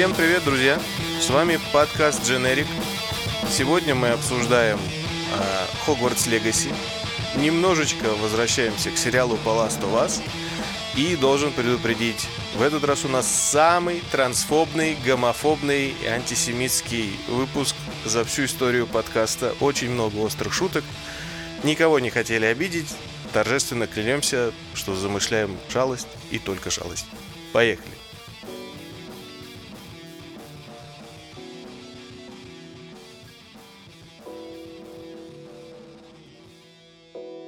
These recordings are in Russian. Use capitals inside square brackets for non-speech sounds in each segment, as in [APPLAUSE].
Всем привет, друзья! С вами подкаст Generic. Сегодня мы обсуждаем Хогвартс э, Легаси. Немножечко возвращаемся к сериалу по Last of. И должен предупредить, в этот раз у нас самый трансфобный, гомофобный и антисемитский выпуск за всю историю подкаста. Очень много острых шуток. Никого не хотели обидеть. Торжественно клянемся, что замышляем жалость и только жалость. Поехали.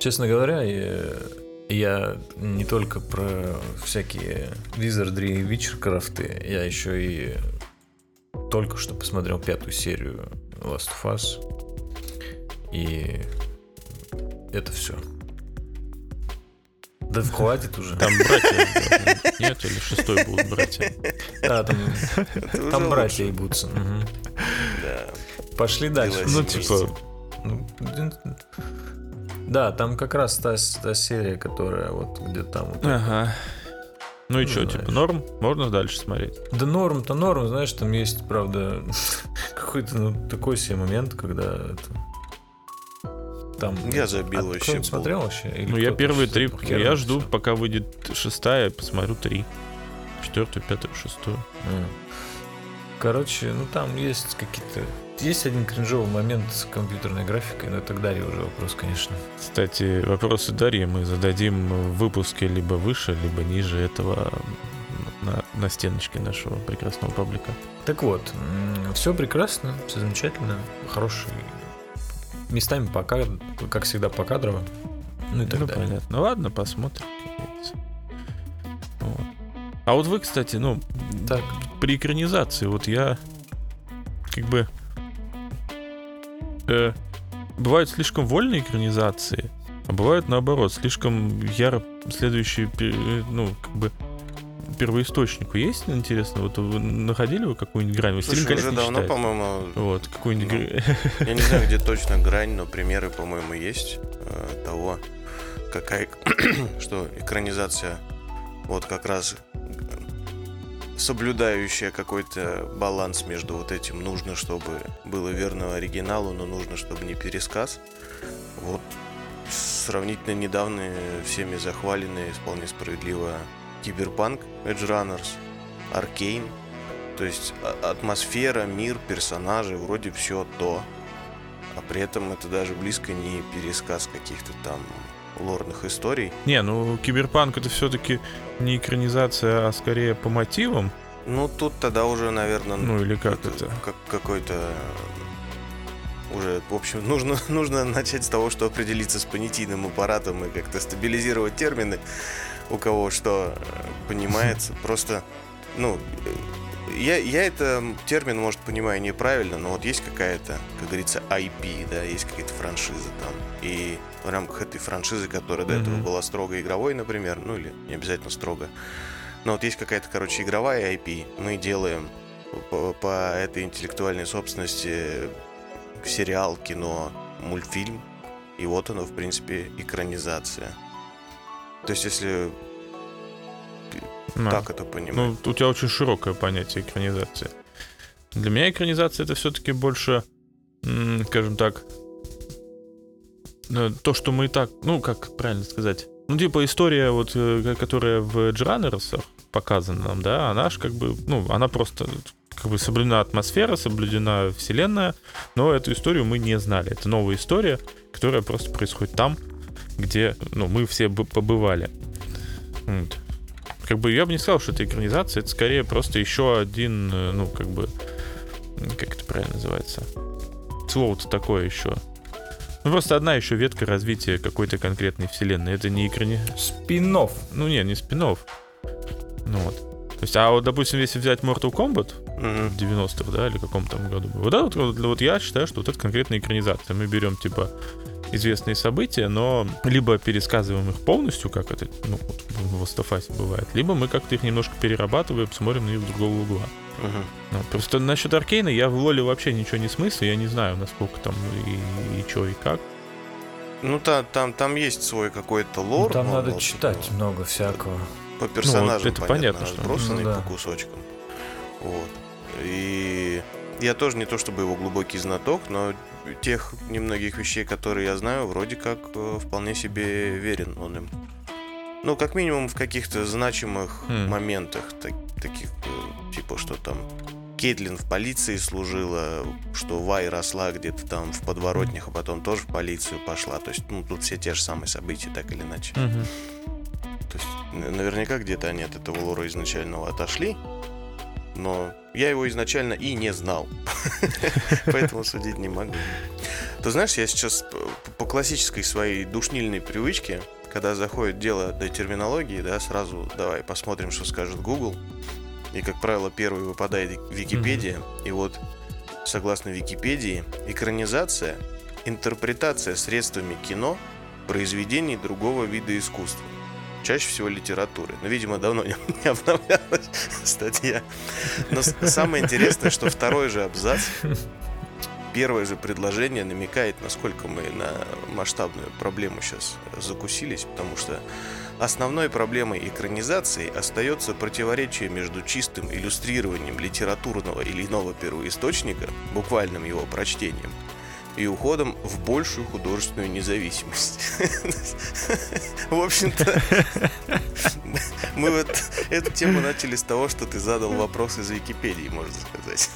Честно говоря, я, я не только про всякие Wizardry и Witchcraft, я еще и только что посмотрел пятую серию Last of Us. И это все. Да хватит уже. Там братья нет, или шестой будут братья. Да, там, там братья ебутся. Угу. Да. Пошли дальше. Ну, типа... Ну, да, там как раз та, та серия, которая вот где там. Вот ага. Ну и что, типа норм? Можно дальше смотреть? Да норм-то норм, знаешь, там есть, правда, [LAUGHS] какой-то ну, такой себе момент, когда это... Там, я забил а вообще. смотрел вообще? Или ну, я первые три, я жду, все? пока выйдет шестая, посмотрю три. Четвертую, пятую, шестую. Короче, ну там есть какие-то есть один кринжовый момент с компьютерной графикой, но это к Дарье уже вопрос, конечно. Кстати, вопросы Дарьи мы зададим в выпуске либо выше, либо ниже этого на, на стеночке нашего прекрасного паблика. Так вот, все прекрасно, все замечательно, хороший местами пока, как всегда, по кадрово. Ну и так ну, далее. Понятно. Ну ладно, посмотрим. Вот. А вот вы, кстати, ну, так. при экранизации, вот я как бы э, бывают слишком вольные экранизации, а бывают наоборот, слишком яро следующие, ну, как бы первоисточнику есть, интересно? Вот вы находили вы какую-нибудь грань? Вы Слушай, уже давно, по-моему... Вот, какую-нибудь... Ну, я не знаю, где [LAUGHS] точно грань, но примеры, по-моему, есть э, того, какая... [CLEARS THROAT] что экранизация вот как раз соблюдающая какой-то баланс между вот этим. Нужно, чтобы было верно оригиналу, но нужно, чтобы не пересказ. Вот сравнительно недавно всеми захваленные, вполне справедливо, Киберпанк, Edgerunners, Arcane. То есть а, атмосфера, мир, персонажи, вроде все то. А при этом это даже близко не пересказ каких-то там лорных историй. Не, ну Киберпанк это все-таки не экранизация, а скорее по мотивам. Ну тут тогда уже, наверное, ну или как это, как какой-то уже, в общем, нужно, [LAUGHS] нужно начать с того, что определиться с понятийным аппаратом и как-то стабилизировать термины, у кого что э, понимается. [LAUGHS] Просто, ну, я, я это термин, может, понимаю неправильно, но вот есть какая-то, как говорится, IP, да, есть какие-то франшизы там. И в рамках этой франшизы, которая до этого была строго игровой, например, ну или не обязательно строго, но вот есть какая-то, короче, игровая IP, мы делаем по, по этой интеллектуальной собственности сериал, кино, мультфильм, и вот оно, в принципе, экранизация. То есть, если да. так это понимать. Ну, у тебя очень широкое понятие экранизации. Для меня экранизация это все-таки больше, скажем так, э, то, что мы и так, ну, как правильно сказать, ну, типа история, вот, э, которая в Джранерсах показана нам, да, она же как бы, ну, она просто как бы соблюдена атмосфера, соблюдена вселенная, но эту историю мы не знали. Это новая история, которая просто происходит там, где, ну, мы все побывали. Вот как бы я бы не сказал, что это экранизация, это скорее просто еще один, э, ну, как бы, как это правильно называется? Слово-то такое еще. Ну, просто одна еще ветка развития какой-то конкретной вселенной. Это не экрани... Спинов. Ну, не, не спинов. Ну вот. То есть, а вот, допустим, если взять Mortal Kombat mm-hmm. в 90-х, да, или каком там году, вот, да, вот, вот я считаю, что вот это конкретная экранизация. Мы берем, типа, известные события, но либо пересказываем их полностью, как это ну, вот в Астафасе бывает, либо мы как-то их немножко перерабатываем, смотрим на них с другого угла. Uh-huh. Ну, просто насчет Аркейна я в Лоле вообще ничего не смыслю, я не знаю, насколько там и, и что, и как. Ну, та, там, там есть свой какой-то лор. Ну, там надо вот, читать ну, много всякого. По персонажам, ну, вот это понятно, понятно что... разбросанный ну, да. по кусочкам. Вот. И я тоже не то чтобы его глубокий знаток, но тех немногих вещей, которые я знаю, вроде как э, вполне себе верен он им. Ну, как минимум в каких-то значимых Хм. моментах, так- таких, э, типа, что там Кейтлин в полиции служила, что Вай росла где-то там в подворотнях, а потом тоже в полицию пошла. То есть, ну, тут все те же самые события, так или иначе. Мгм. То есть, наверняка где-то они от этого лора изначального отошли, но я его изначально и не знал. [LAUGHS] Поэтому судить не могу. Ты знаешь, я сейчас по классической своей душнильной привычке, когда заходит дело до терминологии, да, сразу давай посмотрим, что скажет Google. И, как правило, первый выпадает Википедия. И вот, согласно Википедии, экранизация – интерпретация средствами кино произведений другого вида искусства. Чаще всего литературы. Но, видимо, давно не обновлялась [LAUGHS] статья. Но самое интересное, что второй же абзац, первое же предложение намекает, насколько мы на масштабную проблему сейчас закусились, потому что основной проблемой экранизации остается противоречие между чистым иллюстрированием литературного или иного первоисточника, буквальным его прочтением, и уходом в большую художественную независимость. [LAUGHS] В общем-то, [LAUGHS] мы вот эту тему начали с того, что ты задал вопрос из Википедии, можно сказать.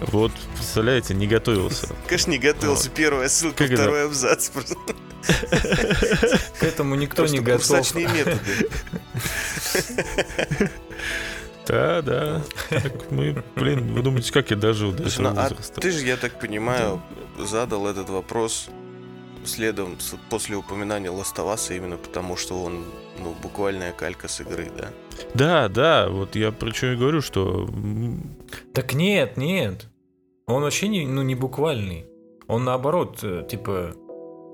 Вот, представляете, не готовился. Конечно, не готовился. Первая ссылка, Как это? второй абзац. Просто К этому никто не готов. методы. [LAUGHS] Да, да. Так, мы, блин, вы думаете, как я дожил до этого ну, а возраста? ты же, я так понимаю, задал этот вопрос следом после упоминания Ластоваса именно потому, что он ну, буквальная калька с игры, да? Да, да, вот я про что и говорю, что Так нет, нет. Он вообще не, ну, не буквальный. Он наоборот, э, типа,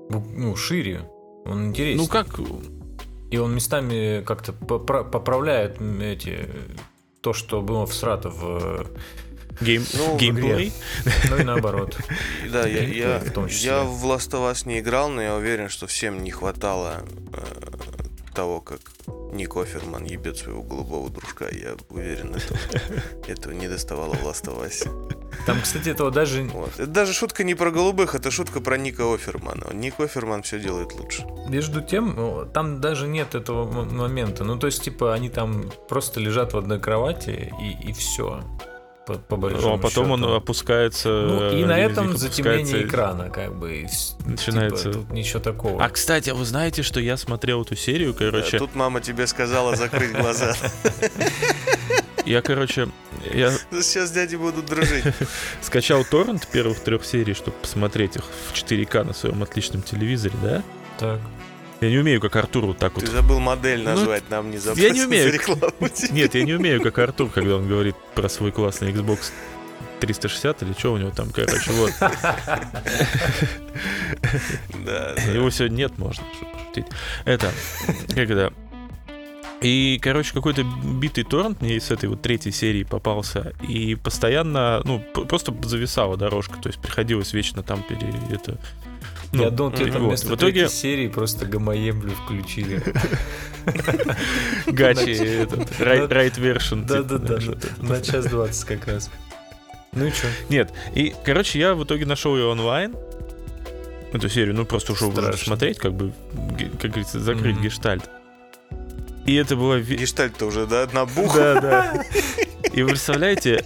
ну, шире. Он интереснее. ну как, И он местами как-то попра- поправляет эти то, что было всрато в... game, Ну, геймплей? [LAUGHS] Ну и наоборот. Да, я, я, я в Last of Us не играл, но я уверен, что всем не хватало э, того, как Ник Оферман ебет своего голубого дружка. Я уверен, этого, [LAUGHS] этого не доставало в Last of Us. Там, кстати, этого даже... Вот. Это даже шутка не про голубых, это шутка про Ника Офермана. Ник Оферман все делает лучше. Между тем, ну, там даже нет этого момента. Ну, то есть, типа, они там просто лежат в одной кровати, и, и все. По, по Ну, большому а потом он счету. опускается... Ну, и э, на этом затемнение экрана, как бы. с- Начинается- Типа, тут ничего такого. А, кстати, а вы знаете, что я смотрел эту серию, Да, короче, Тут мама тебе сказала закрыть глаза. [LAUGHS] я, короче, я Сейчас дяди будут дружить. [LAUGHS] скачал торрент первых трех серий, чтобы посмотреть их в 4К на своем отличном телевизоре, да? Так. Я не умею, как Артур, вот так Ты вот. забыл модель Ну, назвать, нам не я не [LAUGHS] умею. [LAUGHS] Нет, я не умею, как Артур, когда он говорит про свой классный Xbox 360 или что у него там, короче, вот. [LAUGHS] Его сегодня нет, можно ш- пошутить. Это, это... И, короче, какой-то битый торрент мне с этой вот третьей серии попался. И постоянно, ну, просто зависала дорожка. То есть приходилось вечно там пере... Это, ну, Я думал, ты там вместо В итоге серии просто гамаемблю включили. [LAUGHS] гачи, этот, right, version. типа, Да-да-да, на- час двадцать как раз. Ну и что? Нет, и, короче, я в итоге нашел ее онлайн. Эту серию, ну, просто ушел уже смотреть, как бы, как говорится, закрыть гештальт. И это было... Гештальт-то уже, да, набух. Да, да. [LAUGHS] И вы представляете,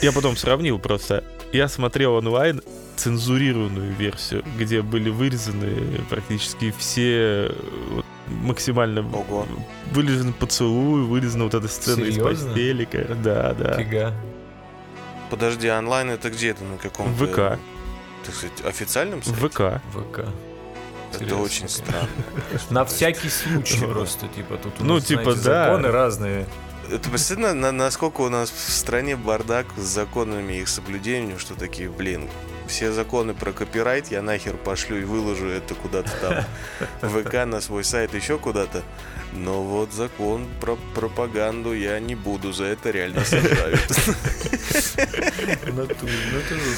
я потом сравнил просто. Я смотрел онлайн цензурированную версию, где были вырезаны практически все э, вот, максимально Ого. вырезан поцелуй, вырезана вот эта сцена из Серьезно? постели. ка- Да, да. Фига. Подожди, онлайн это где это? На каком В ВК. Так сказать, официальном сайте? ВК. ВК. Это очень странно. [LAUGHS] На всякий случай Ну, просто, типа, тут у ну, нас, типа, знаете, да. законы разные. Это представляешь, на- насколько у нас в стране бардак с законами и их соблюдением, что такие, блин, все законы про копирайт я нахер пошлю и выложу это куда-то там [LAUGHS] в ВК, на свой сайт, еще куда-то. Но вот закон про пропаганду я не буду, за это реально сажают. [LAUGHS]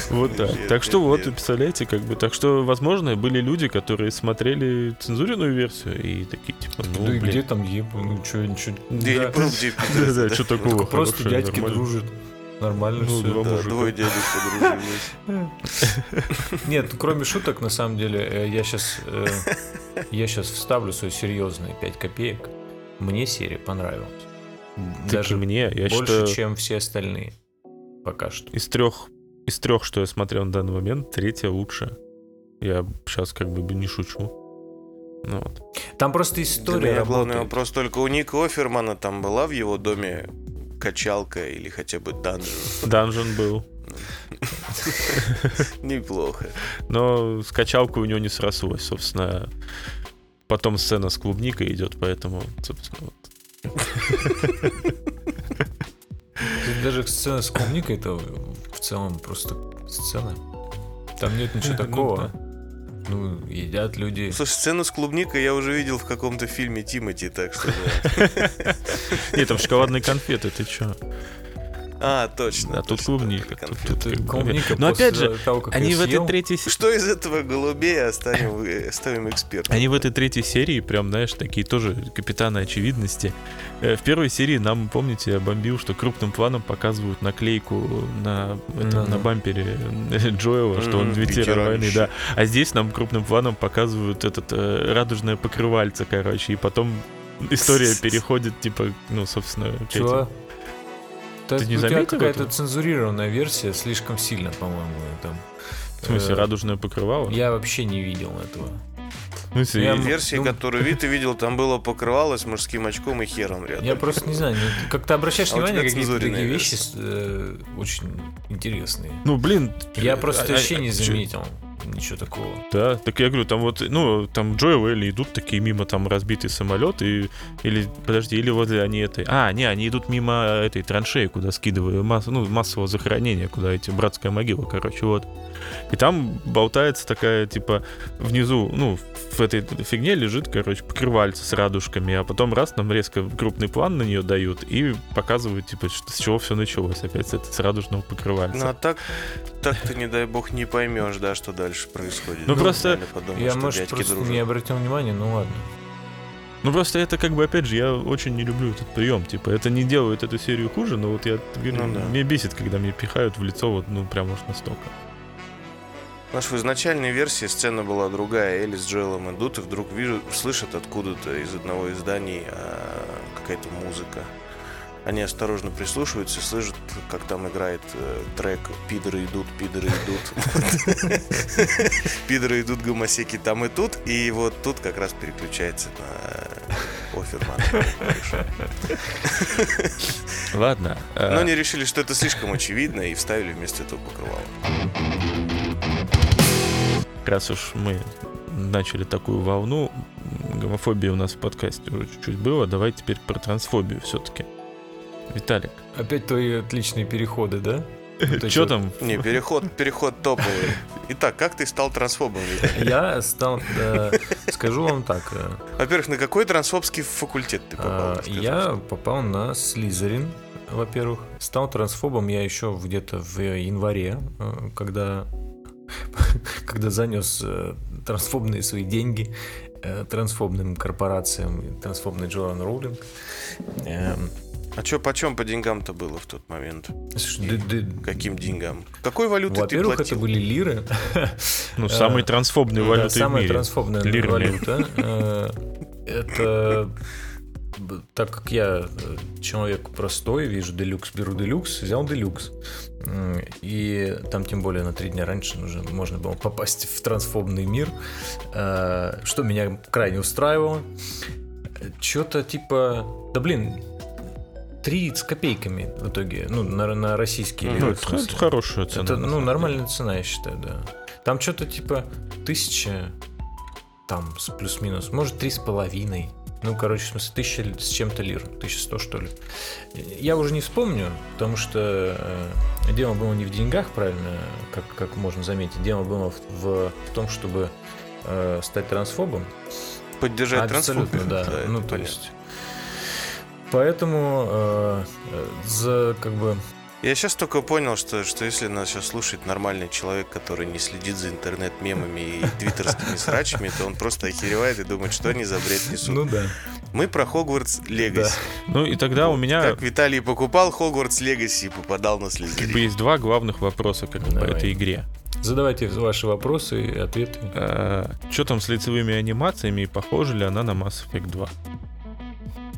Вот так. Так что вот, представляете, как бы, так что, возможно, были люди, которые смотрели цензуренную версию и такие, типа, ну, Да и где там еб, ну что, ничего. Да. да-да, [LAUGHS] что такого Просто дядьки дружат. Нормально Ну, все. два Да, двое дядек подружились. [LAUGHS] Нет, ну, кроме шуток, на самом деле, э, я сейчас, я сейчас вставлю свои серьезные 5 копеек. Мне серия понравилась. Даже мне, я больше, считаю, чем все остальные. Пока что. из трех, из трех, что я смотрел на данный момент, третья лучшая. Я сейчас как бы не шучу. Ну вот. Там просто Для история меня главный вопрос только у Ника Офермана там была в его доме качалка или хотя бы данжен. Данжен был. [LAUGHS] Неплохо. Но скачалка у него не срослась, собственно. Потом сцена с клубникой идет, поэтому, собственно, вот. Даже сцена с клубникой это в целом просто сцена. Там нет ничего [LAUGHS] Ну такого. Ну, едят люди. Слушай, сцену с клубникой я уже видел в каком-то фильме Тимати, так что. [LAUGHS] Нет, там шоколадные конфеты, ты чё? А, точно. Да, тут клубника. тут- тут клубника Но опять же, того, как они в этой третьей се- Что из этого голубей оставим, э, оставим экспертам? Они в этой третьей серии прям, знаешь, такие тоже капитаны очевидности. Э, В первой серии нам, помните, я бомбил, что крупным планом показывают наклейку на, это, на бампере [LAUGHS] Джоэла, что он ветеран войны, да. А здесь нам крупным планом показывают этот э, радужное покрывальце, короче, и потом история [LAUGHS] переходит, типа, ну, собственно, к этим. Чего? Ты не заметил какая-то цензурированная версия слишком сильно, по-моему, там. В смысле, Э, радужное покрывало? Я вообще не видел этого. Я- и- Версии, Ну- которую [LAUGHS] Вита видел, там было покрывало с мужским очком и хером рядом. Я просто не знаю, ну, как ты обращаешь А внимание, тебя какие-то такие вещи э, очень интересные. Ну, блин. Я э, просто а- вообще а- не чё- заметил ничего такого. Да, так я говорю, там вот, ну, там Джо и Элли идут такие мимо там разбитый самолет и, или, подожди, или возле они этой, а, не, они идут мимо этой траншеи, куда скидывали, масс, ну, массового захоронения, куда эти братская могила, короче, вот. И там болтается такая, типа, внизу, ну, в этой фигне лежит, короче, покрывальце с радужками, а потом раз нам резко крупный план на нее дают и показывают, типа, что, с чего все началось опять, с, с радужного покрывальца. Ну а так, так ты, не дай бог, не поймешь, да, что дальше происходит. Ну, просто реально подумаешь, Я, что может, просто дружат. не обратил внимания, ну ладно. Ну просто это как бы, опять же, я очень не люблю этот прием. Типа, это не делает эту серию хуже, но вот я говорю, Ну да. мне бесит, когда мне пихают в лицо вот, ну, прям уж настолько. Знаешь, в изначальной версии сцена была другая. Элли с Джоэлом идут и вдруг вижу, слышат откуда-то из одного из зданий а, какая-то музыка. Они осторожно прислушиваются и слышат, как там играет э, трек «Пидоры идут, пидоры идут». Пидоры идут, гомосеки там и тут. И вот тут как раз переключается на Офермана. Ладно. э, Но они решили, что это слишком очевидно и вставили вместо этого покрывало. раз уж мы начали такую волну, гомофобии у нас в подкасте уже чуть-чуть было, давай теперь про трансфобию все-таки. Виталик, Опять твои отличные переходы, да? [LAUGHS] Вот что там? Не, переход, переход топовый. Итак, как ты стал трансфобом? Я стал, э, скажу вам так, э, Во-первых, на какой трансфобский факультет ты попал? а, я попал на Слизерин, во-первых. Стал трансфобом я еще где-то в январе, э, когда, [LAUGHS] когда занес э, трансфобные свои деньги э, трансфобным корпорациям, трансфобный Джоан Роулинг. А чё, почем по деньгам-то было в тот момент? слушай, ды- Каким деньгам? Какой валютой ты Во-первых, это платил? были лиры. [LAUGHS] Ну, Э, самой трансфобной Да, валютой в самая трансфобная валюта. Э, Это так как я э, человек простой, вижу делюкс, беру делюкс, взял делюкс. И там тем более на три дня раньше нужно, можно было попасть в трансфобный мир, э, что меня крайне устраивало. Что-то типа, да блин, три с копейками в итоге, ну, на, на российские Ну, лиры. это, это хорошая цена. Это, ну, нормальная цена, я считаю, да. Там что-то типа тысяча, там, с плюс-минус, может, три с половиной. Ну, короче, в смысле, тысяча с чем-то лир. 1100, что ли. Я уже не вспомню, потому что э, дело было не в деньгах, правильно, как, как можно заметить. Дело было в, в, в том, чтобы э, стать трансфобом. Поддержать Абсолютно, трансфобию. да. [LAUGHS] это ну, то понятно. есть... Поэтому э, э, за как бы Я сейчас только понял, что, что если нас сейчас слушает нормальный человек, который не следит за интернет-мемами и [LAUGHS] твиттерскими срачами, то он просто охеревает и думает, что они за бред несут. ну да. Мы про Хогвартс Легаси. Ну и тогда у меня Как Виталий покупал Хогвартс Легаси и попадал на как бы есть два главных вопроса как бы, по этой игре. Задавайте ваши вопросы и ответы. Что там с лицевыми анимациями и похожа ли она на Mass Effect 2?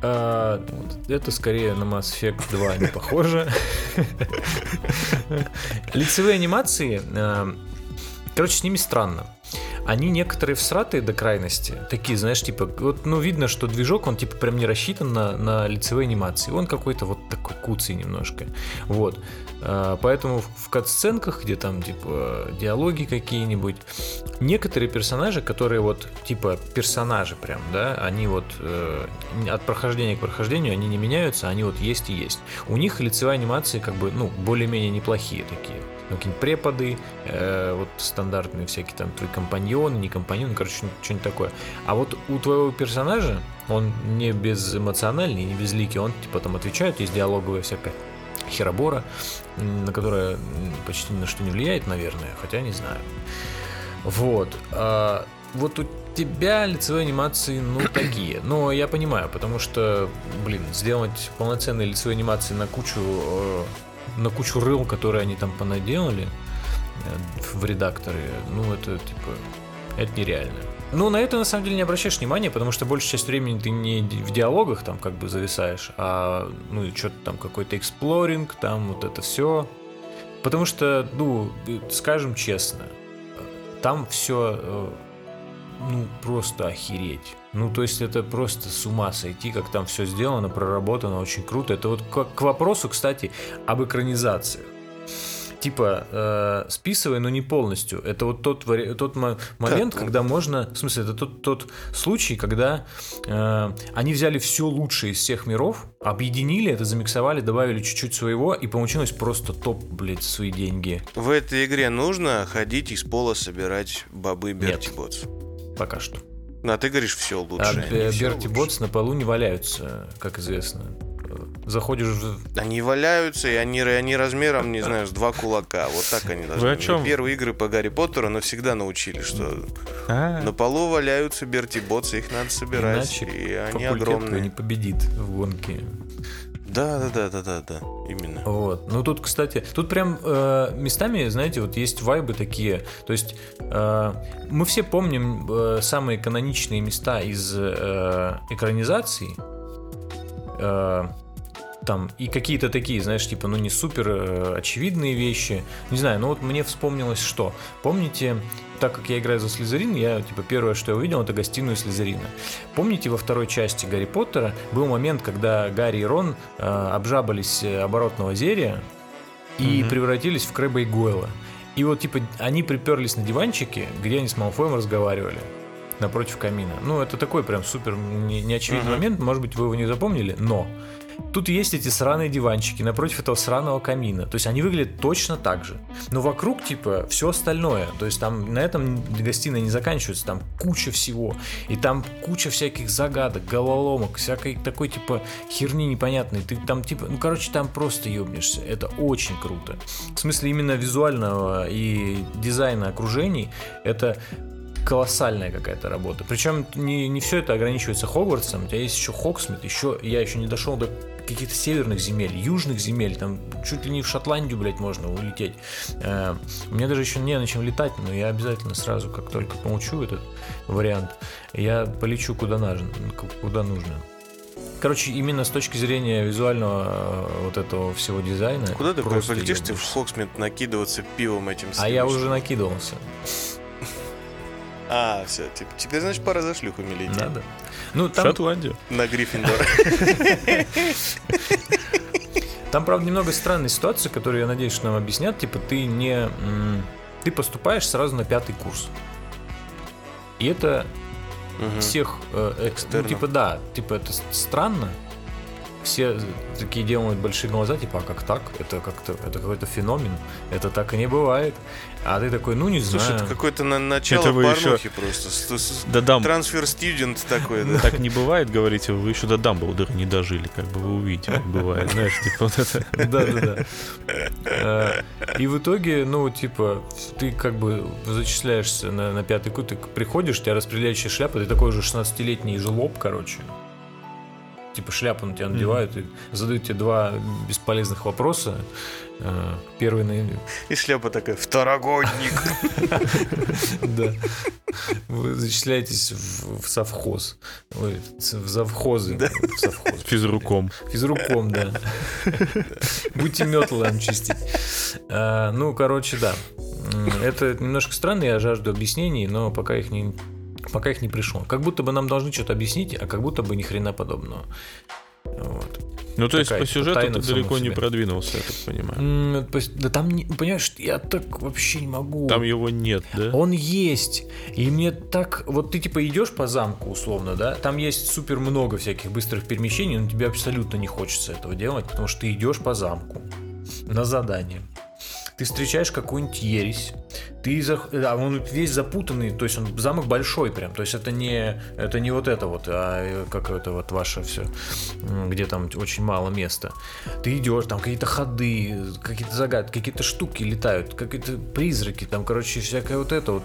А, это скорее на Mass Effect 2 не похоже. Лицевые анимации, а, короче, с ними странно. Они некоторые всратые до крайности. Такие, знаешь, типа, вот, ну, видно, что движок, он, типа, прям не рассчитан на, на лицевые анимации. Он какой-то вот такой куцый немножко. Вот. А, Поэтому в кат-сценках, где там, типа, диалоги какие-нибудь, некоторые персонажи, которые вот, типа, персонажи прям, да, они вот э, от прохождения к прохождению, они не меняются, они вот есть и есть. У них лицевые анимации, как бы, ну, более-менее неплохие такие. Ну, какие-нибудь преподы, э, вот стандартные всякие там твои компаньоны, не компаньоны, короче, что-нибудь такое. А вот у твоего персонажа, он не безэмоциональный, не безликий, он типа там отвечает, есть диалоговая всякая херобора, на которая почти ни на что не влияет, наверное, хотя не знаю. Вот. А вот у тебя лицевые анимации, ну, [CLEARS THROAT] такие. Но я понимаю, потому что, блин, сделать полноценные лицевые анимации на кучу, э, на кучу рыл, которые они там понаделали э, в редакторы, ну, это, типа, это нереально. Ну, на это на самом деле не обращаешь внимания, потому что большую часть времени ты не в диалогах там как бы зависаешь, а ну что-то там какой-то эксплоринг, там вот это все. Потому что, ну, э, скажем честно, э, там все, ну, просто охереть. Ну, то есть это просто с ума сойти, как там все сделано, проработано, очень круто. Это вот к, к вопросу, кстати, об экранизациях. Типа, э, списывай, но не полностью. Это вот тот, тот мо- момент, ну. когда можно... В смысле, это тот, тот случай, когда э, они взяли все лучшее из всех миров, объединили это, замиксовали, добавили чуть-чуть своего, и получилось просто топ, блядь, свои деньги. В этой игре нужно ходить из пола собирать бобы Берти Нет. Ботс. Пока что. Ну, а ты говоришь, все лучше. А Берти. Ботс на полу не валяются, как известно. Заходишь в... Они валяются, и они, они размером, не знаю, с два кулака. Вот так они должны. Вы о чем? Первые игры по Гарри Поттеру навсегда научили, что А, на полу валяются Берти Ботсы, их надо собирать. Иначе и они огромные. не победит в гонке. Да, да, да, да, да, да, именно. Вот. Ну тут, кстати, тут прям э, местами, знаете, вот есть вайбы такие. То есть э, мы все помним э, самые каноничные места из э, экранизаций. Э, там и какие-то такие, знаешь, типа, ну не супер э, очевидные вещи. Не знаю, ну вот мне вспомнилось что. Помните, так как я играю за Слизерин, я, типа, первое, что я увидел, это гостиную Слизерина. Помните, во второй части Гарри Поттера был момент, когда Гарри и Рон э, обжабались э, оборотного зелья и Мгм. превратились в Крэба и Гойла. И вот, типа, они приперлись на диванчике, где они с Малфоем разговаривали напротив камина. Ну, это такой прям супер не- неочевидный Мгм. момент, может быть, вы его не запомнили, но тут есть эти сраные диванчики напротив этого сраного камина. То есть они выглядят точно так же. Но вокруг, типа, все остальное. То есть там на этом гостиная не заканчивается, там куча всего. И там куча всяких загадок, головоломок, всякой такой, типа, херни непонятной. Ты там, типа, ну, короче, там просто ебнешься. Это очень круто. В смысле именно визуального и дизайна окружений, это колоссальная какая-то работа. Причем не, не все это ограничивается Хогвартсом. У тебя есть еще Хоксмит, еще я еще не дошел до каких-то северных земель, южных земель, там чуть ли не в Шотландию, блядь, можно улететь. Э, Мне даже еще не на чем летать, но я обязательно сразу, как только получу этот вариант, я полечу куда нужно. Куда нужно. Короче, именно с точки зрения визуального э, вот этого всего дизайна. Куда ты просто полетишь ты в. Хоксмит накидываться пивом этим А я уже накидывался. А, все, теперь, значит, пора за шлюхами лететь. Надо. Ну, там, Шотландия. На Гриффиндор. Там, правда, немного странная ситуация, которую, я надеюсь, что нам объяснят. Типа, ты не... Ты поступаешь сразу на пятый курс. И это всех, э, ну, типа, да, типа, это странно. Все такие делают большие глаза, типа, а как так? Это как-то, это какой-то феномен. Это так и не бывает. А ты такой, ну, не Слушай, знаю. это какое-то на- начало Это вы порнухи просто. С- с- Да дам. Трансфер студент такой, да. Так не бывает, говорите, вы еще до Дамблдора не дожили, как бы вы увидите, как бывает. Знаешь, типа вот это. Да, да, да. Э, И в итоге, ну, типа, ты как бы зачисляешься на, на пятый кут, ты приходишь, у тебя распределяющая шляпа, ты такой же 16-летний жлоб, короче. Типа шляпу на тебя надевают и задают тебе два бесполезных вопроса. Э, Первый на... И шляпа такая, второгодник. [LAUGHS] Да. Вы зачисляетесь в, совхоз. Ой, в завхозы. В совхоз. Физруком. Физруком, да. Будьте метлы нам чистить. А, Ну, короче, да. Это немножко странно, я жажду объяснений, но пока их не пока их не пришло. Как будто бы нам должны что-то объяснить, а как будто бы ни хрена подобного. Вот. Ну, то есть Такая по сюжету тайна ты далеко не продвинулся, я так понимаю. Да там, не- понимаешь, я так вообще не могу. Там его нет, да? Он есть. И мне так... Вот ты типа идешь по замку, условно, да? Там есть супер много всяких быстрых перемещений, но тебе абсолютно не хочется этого делать, потому что ты идешь по замку на задание. Ты встречаешь какую-нибудь ересь. Ты зах... да, он весь запутанный, то есть он замок большой прям. То есть это не, это не вот это вот, а э, как это вот ваше все, где там очень мало места. Ты идешь, там какие-то ходы, какие-то загадки, какие-то штуки летают, какие-то призраки, там, короче, всякое вот это вот,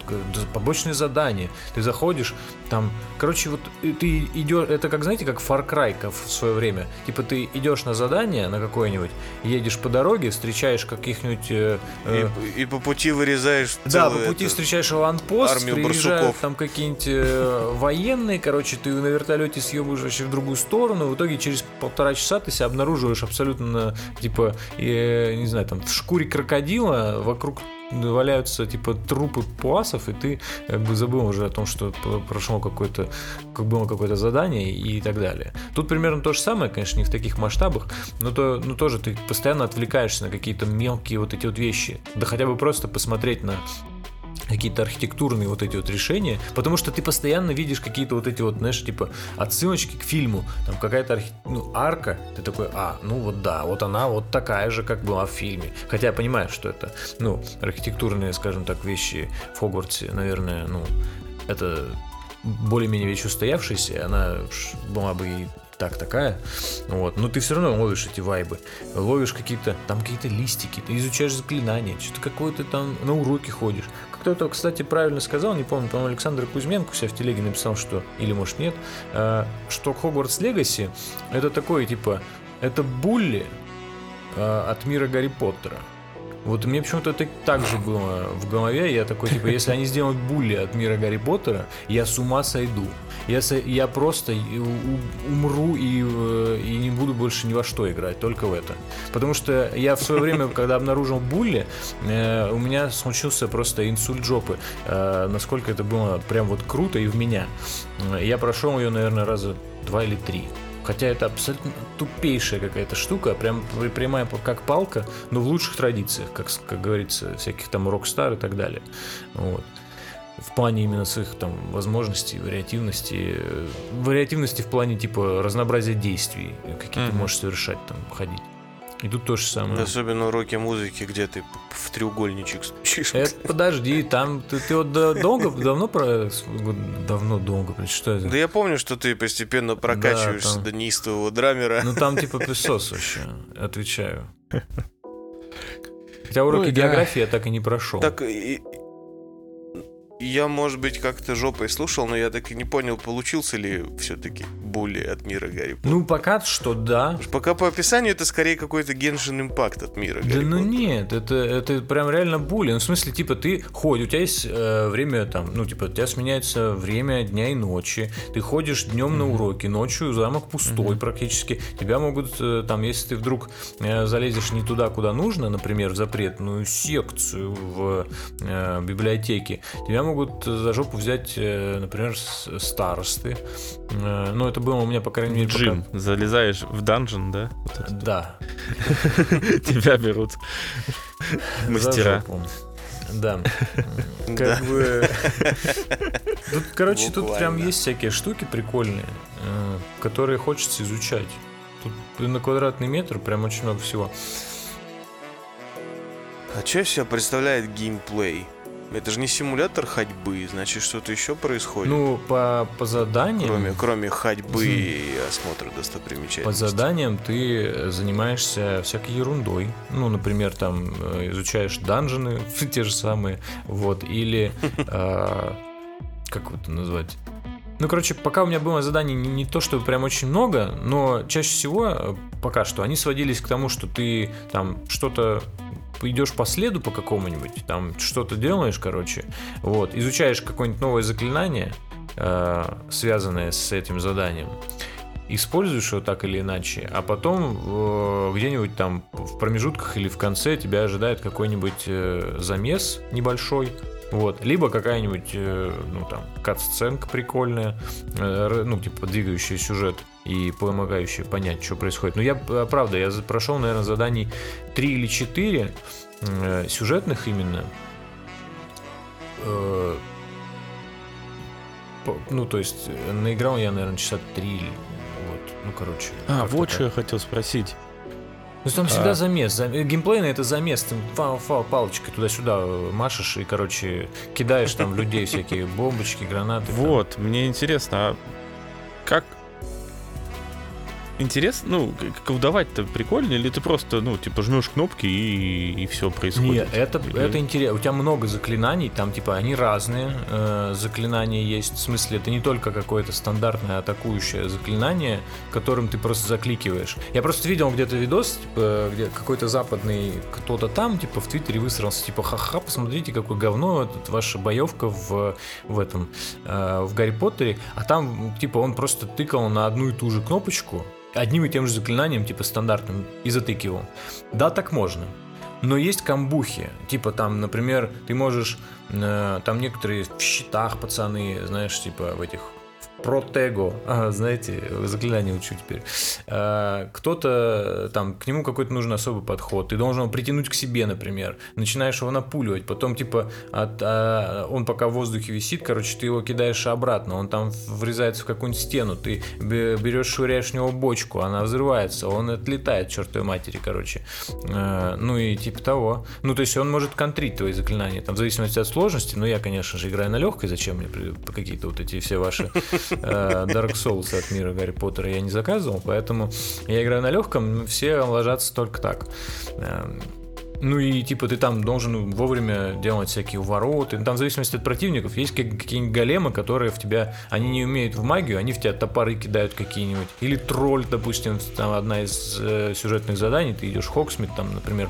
побочные задания. Ты заходишь, там, короче, вот ты идешь, это как, знаете, как Far Cry в свое время. Типа ты идешь на задание на какое-нибудь, едешь по дороге, встречаешь каких-нибудь... э, э, И, и по пути вырезаешь да, по пути эту- встречаешь аванпост, армию приезжают барсуков. там какие-нибудь э, военные, короче, ты на вертолете съебываешь вообще в другую сторону, в итоге через полтора часа ты себя обнаруживаешь абсолютно, типа, э, не знаю, там, в шкуре крокодила, вокруг валяются типа трупы пуасов, и ты как бы забыл уже о том, что прошло какое-то, как было какое-то задание и так далее. Тут примерно то же самое, конечно, не в таких масштабах, но то, ну тоже ты постоянно отвлекаешься на какие-то мелкие вот эти вот вещи, да хотя бы просто посмотреть на какие-то архитектурные вот эти вот решения, потому что ты постоянно видишь какие-то вот эти вот, знаешь, типа отсылочки к фильму, там какая-то архи- ну, арка, ты такой, а, ну вот да, вот она вот такая же, как была в фильме. Хотя я понимаю, что это, ну, архитектурные, скажем так, вещи в Хогвартсе, наверное, ну, это более-менее вещь устоявшаяся, она была бы и так такая, вот, но ты все равно ловишь эти вайбы, ловишь какие-то, там какие-то листики, ты изучаешь заклинания, что-то какое-то там на уроки ходишь. Кто-то, кстати, правильно сказал, не помню, по-моему, Александр Кузьменко у себя в телеге написал, что, или может нет, э, что Хогвартс Легаси это такое, типа, это булли э, от мира Гарри Поттера. Вот мне почему-то это так же было в голове. Я такой, типа, если они сделают булли от мира Гарри Поттера, я с ума сойду. Я, со- я просто умру и, э, и не буду больше ни во что играть, только в это. Потому что я в свое время, когда обнаружил булли, э, у меня случился просто инсульт жопы. Э, насколько это было прям вот круто и в меня. Я прошел ее, наверное, раза два или три. Хотя это абсолютно тупейшая какая-то штука, прям прямая как палка, но в лучших традициях, как, как говорится, всяких там рок-стар и так далее. Вот. В плане именно своих там возможностей, вариативности. э, Вариативности в плане типа разнообразия действий, какие ты Мгм. можешь совершать, там, ходить. И тут то же самое. Особенно уроки музыки, где ты в треугольничек стучишь. Это подожди, там ты, ты вот да- долго, давно про давно долго, что это? Да я помню, что ты постепенно прокачиваешься там. до неистового драмера. Ну там типа песос вообще, отвечаю. [LAUGHS] Хотя уроки да. географии я так и не прошел. Так и- я, может быть, как-то жопой слушал, но я так и не понял, получился ли все-таки Булли от мира Гарри Поттера. Ну пока что да. Пока по описанию это скорее какой-то Геншин импакт от мира Да Гарри ну Поттера. нет, это, это прям реально були. Ну, в смысле, типа, ты ходишь, у тебя есть э, время там, ну, типа, у тебя сменяется время дня и ночи. Ты ходишь днем на уроки, ночью замок пустой практически. Тебя могут, э, там, если ты вдруг э, залезешь не туда, куда нужно, например, в запретную секцию в э, библиотеке, тебя могут за жопу взять, э, например, старосты. Э, ну, это было у меня, по крайней мере, пока- Джим, залезаешь в данжен, да? Вот. Да, [LAUGHS] Тебя берут мастера. Да. Как бы... Тут, короче, тут прям есть всякие штуки прикольные, э, которые хочется изучать. Тут на квадратный метр прям очень много всего. А что из себя представляет геймплей? Это же не симулятор ходьбы, значит, что-то еще происходит. Ну, по, по заданиям... кроме, кроме ходьбы и осмотра достопримечательностей. По заданиям ты занимаешься всякой ерундой. Ну, например, там э, изучаешь данжены, [LAUGHS] те же самые, вот, или э, [LAUGHS] как это назвать? Ну, короче, пока у меня было заданий не, не то, чтобы прям очень много, но чаще всего, э, пока что, они сводились к тому, что ты там что-то идешь по следу по какому-нибудь, там что-то делаешь, короче, вот, изучаешь какое-нибудь новое заклинание, э, связанное с этим заданием, используешь его так или иначе, а потом э, где-нибудь там в промежутках или в конце тебя ожидает какой-нибудь э, замес небольшой, вот, либо какая-нибудь, э, ну там, кат-сценка прикольная, э, ну, типа, двигающая сюжет и помогающая понять, что происходит. Но я, э, правда, я прошел, наверное, заданий 3 или 4 э, сюжетных именно. Э, ну, то есть, э, наиграл я, наверное, часа 3 вот, ну, короче. А, вот что я хотел спросить. Ну, там всегда А. замес. Зам- Геймплейно это замес. Ты фау, фау, палочкой туда-сюда э, машешь и, короче, кидаешь там людей всякие бомбочки, гранаты. Вот, мне интересно, а как... Интересно, ну, колдовать-то прикольно, или ты просто, ну, типа, жмешь кнопки и, и все происходит? Нет, это, Или- это интересно. У тебя много заклинаний, там, типа, они разные. э, заклинания есть. В смысле, это не только какое-то стандартное атакующее заклинание, которым ты просто закликиваешь. Я просто видел где-то видос, типа, где какой-то западный кто-то там, типа, в Твиттере высрался, типа, ха-ха, посмотрите, какое говно, тут ваша боевка в, в этом, э, в Гарри Поттере. А там, типа, он просто тыкал на одну и ту же кнопочку, одним и тем же заклинанием, типа, стандартным, и затыкивал. Да, так можно. Но есть камбухи. Типа там, например, ты можешь... э, там некоторые в щитах пацаны, знаешь, типа в этих... Протего, а, знаете, заклинание учу теперь. Э, Кто-то там, к нему какой-то нужен особый подход. Ты должен его притянуть к себе, например. Начинаешь его напуливать. Потом, типа, от, а, он пока в воздухе висит, короче, ты его кидаешь обратно. Он там врезается в какую-нибудь стену. Ты бе- берешь, швыряешь в него бочку, она взрывается. Он отлетает, чертовой матери, короче. Э, Ну и типа того. Ну, то есть он может контрить твои заклинания, там, в зависимости от сложности. Но я, конечно же, играю на легкой. Зачем мне какие-то вот эти все ваши э, Dark Souls от мира Гарри Поттера я не заказывал, поэтому я играю на легком, все ложатся только так. Эм, Ну и типа ты там должен вовремя делать всякие увороты. Там в зависимости от противников есть как- какие-нибудь големы, которые в тебя, они не умеют в магию, они в тебя топоры кидают какие-нибудь. Или тролль, допустим, там одна из э, сюжетных заданий, ты идешь Хоксмит, там, например,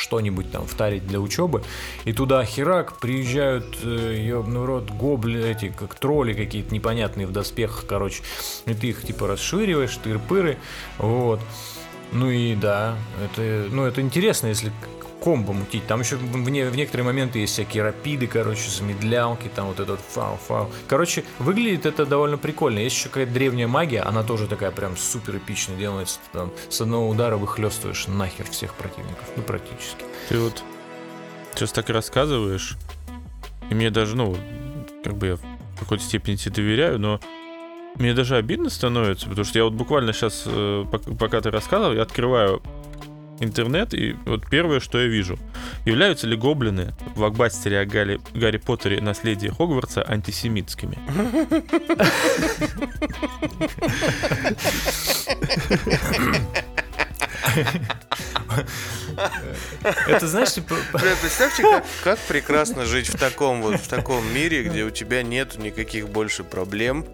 что-нибудь там втарить для учебы, и туда херак приезжают, ебаный рот, гобли эти, как тролли какие-то непонятные в доспехах, короче, и ты их типа расшириваешь, тыр-пыры, вот. Ну и да, это, ну это интересно, если комбо мутить. Там еще в, не- в некоторые моменты есть всякие рапиды, короче, замедлялки, там вот этот фау-фау. Короче, выглядит это довольно прикольно. Есть еще какая-то древняя магия, она тоже такая прям супер эпичная делается. Там с одного удара выхлестываешь нахер всех противников. Ну, практически. Ты вот сейчас так рассказываешь, и мне даже, ну, как бы я в какой-то степени тебе доверяю, но мне даже обидно становится, потому что я вот буквально сейчас, пока ты рассказывал, я открываю интернет, и вот первое, что я вижу. Являются ли гоблины в блокбастере о Гарри, Гарри Поттере «Наследие Хогвартса» антисемитскими? [LAUGHS] Это, знаешь, типа... [LAUGHS] Бля, представьте, как, как прекрасно жить в таком вот в таком мире, где у тебя нет никаких больше проблем,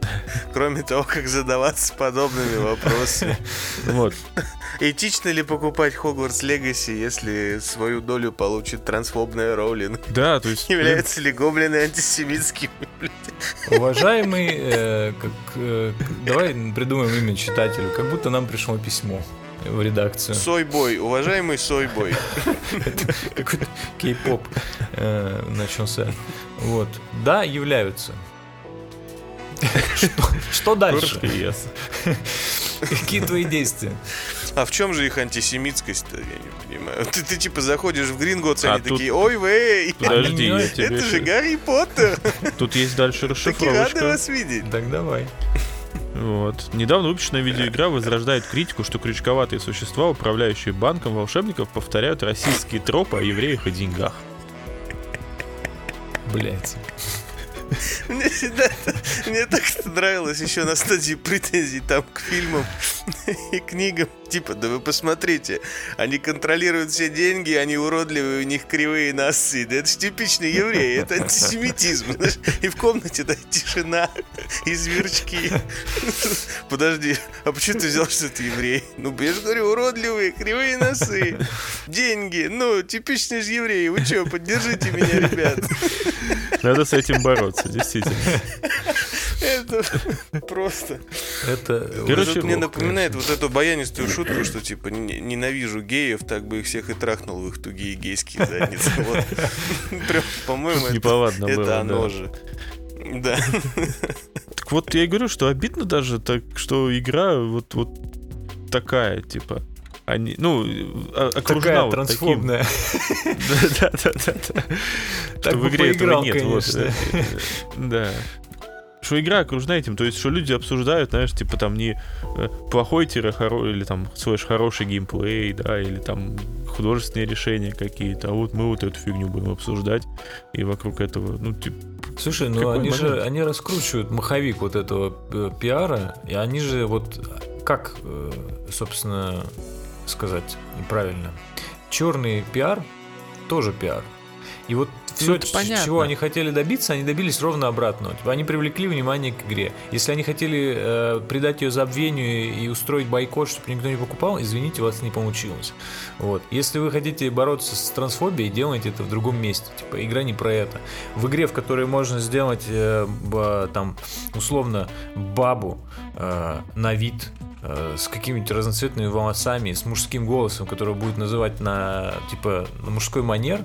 кроме того, как задаваться подобными вопросами. Вот. Этично ли покупать Хогвартс Легаси, если свою долю получит трансфобная Роулинг? Да, то есть... Являются ли гоблины антисемитскими? Уважаемый, э, как, э, давай придумаем имя читателю, как будто нам пришло письмо в редакцию. Сойбой, уважаемый Сойбой. Какой-то кей-поп э, начался. Вот. Да, являются. Что, дальше? Какие твои действия? А в чем же их антисемитскость-то, я не понимаю. Ты, ты типа заходишь в Гринготс, А они тут- такие, ой, вей, Подожди, я Это тебе это же Гарри Поттер. Тут есть дальше Таки рады расшифровочка. вас видеть. Так давай. Вот. Недавно выпущенная видеоигра возрождает критику, что крючковатые существа, управляющие банком волшебников, повторяют российские тропы о евреях и деньгах. Блять. [LAUGHS] Мне всегда мне так нравилось еще на стадии претензий там к фильмам [LAUGHS] и книгам. Типа, да вы посмотрите, они контролируют все деньги, они уродливые, у них кривые носы. Да это же типичный еврей, это антисемитизм. [LAUGHS] И в комнате, да, тишина и зверчки. Подожди, а почему ты взял, что это еврей? Ну, я же говорю, уродливые, кривые носы, деньги. Ну, типичный же еврей. Вы что, поддержите меня, ребят. Надо с этим бороться, действительно. Это просто. Это... Короче, Вот это мне напоминает конечно. вот эту баянистую шутку, что типа не- ненавижу геев, так бы их всех и трахнул в их тугие гейские задницы. [LAUGHS] Вот. Прям, по-моему, это, Неповадно это было, оно да. же. Да. Так вот, я и говорю, что обидно даже, так, что игра вот, вот такая, типа. Они, ну, а- окружена Такая вот таким. трансфобная. [LAUGHS] Да, да, да, да. Так Что в игре этого нет. э, э, Да. Что игра окружена этим, то есть, что люди обсуждают, знаешь, типа там не э, плохой тире хоро- или там слэш хороший геймплей, да, или там художественные решения какие-то, а вот мы вот эту фигню будем обсуждать, и вокруг этого, ну, типа, Слушай, ну они же момент? они раскручивают маховик вот этого пиара, и они же вот как, собственно, сказать неправильно. Черный пиар тоже пиар. И вот все, Ну, понятно. чего они хотели добиться, они добились ровно обратного. Типа, они привлекли внимание к игре. Если они хотели э, придать ее забвению и устроить бойкот, чтобы никто не покупал, извините, у вас не получилось. Вот. Если вы хотите бороться с трансфобией, делайте это в другом месте. Типа, игра не про это. В игре, в которой можно сделать э, б- там условно бабу э, на вид с какими-нибудь разноцветными волосами, с мужским голосом, который будет называть на типа на мужской манер,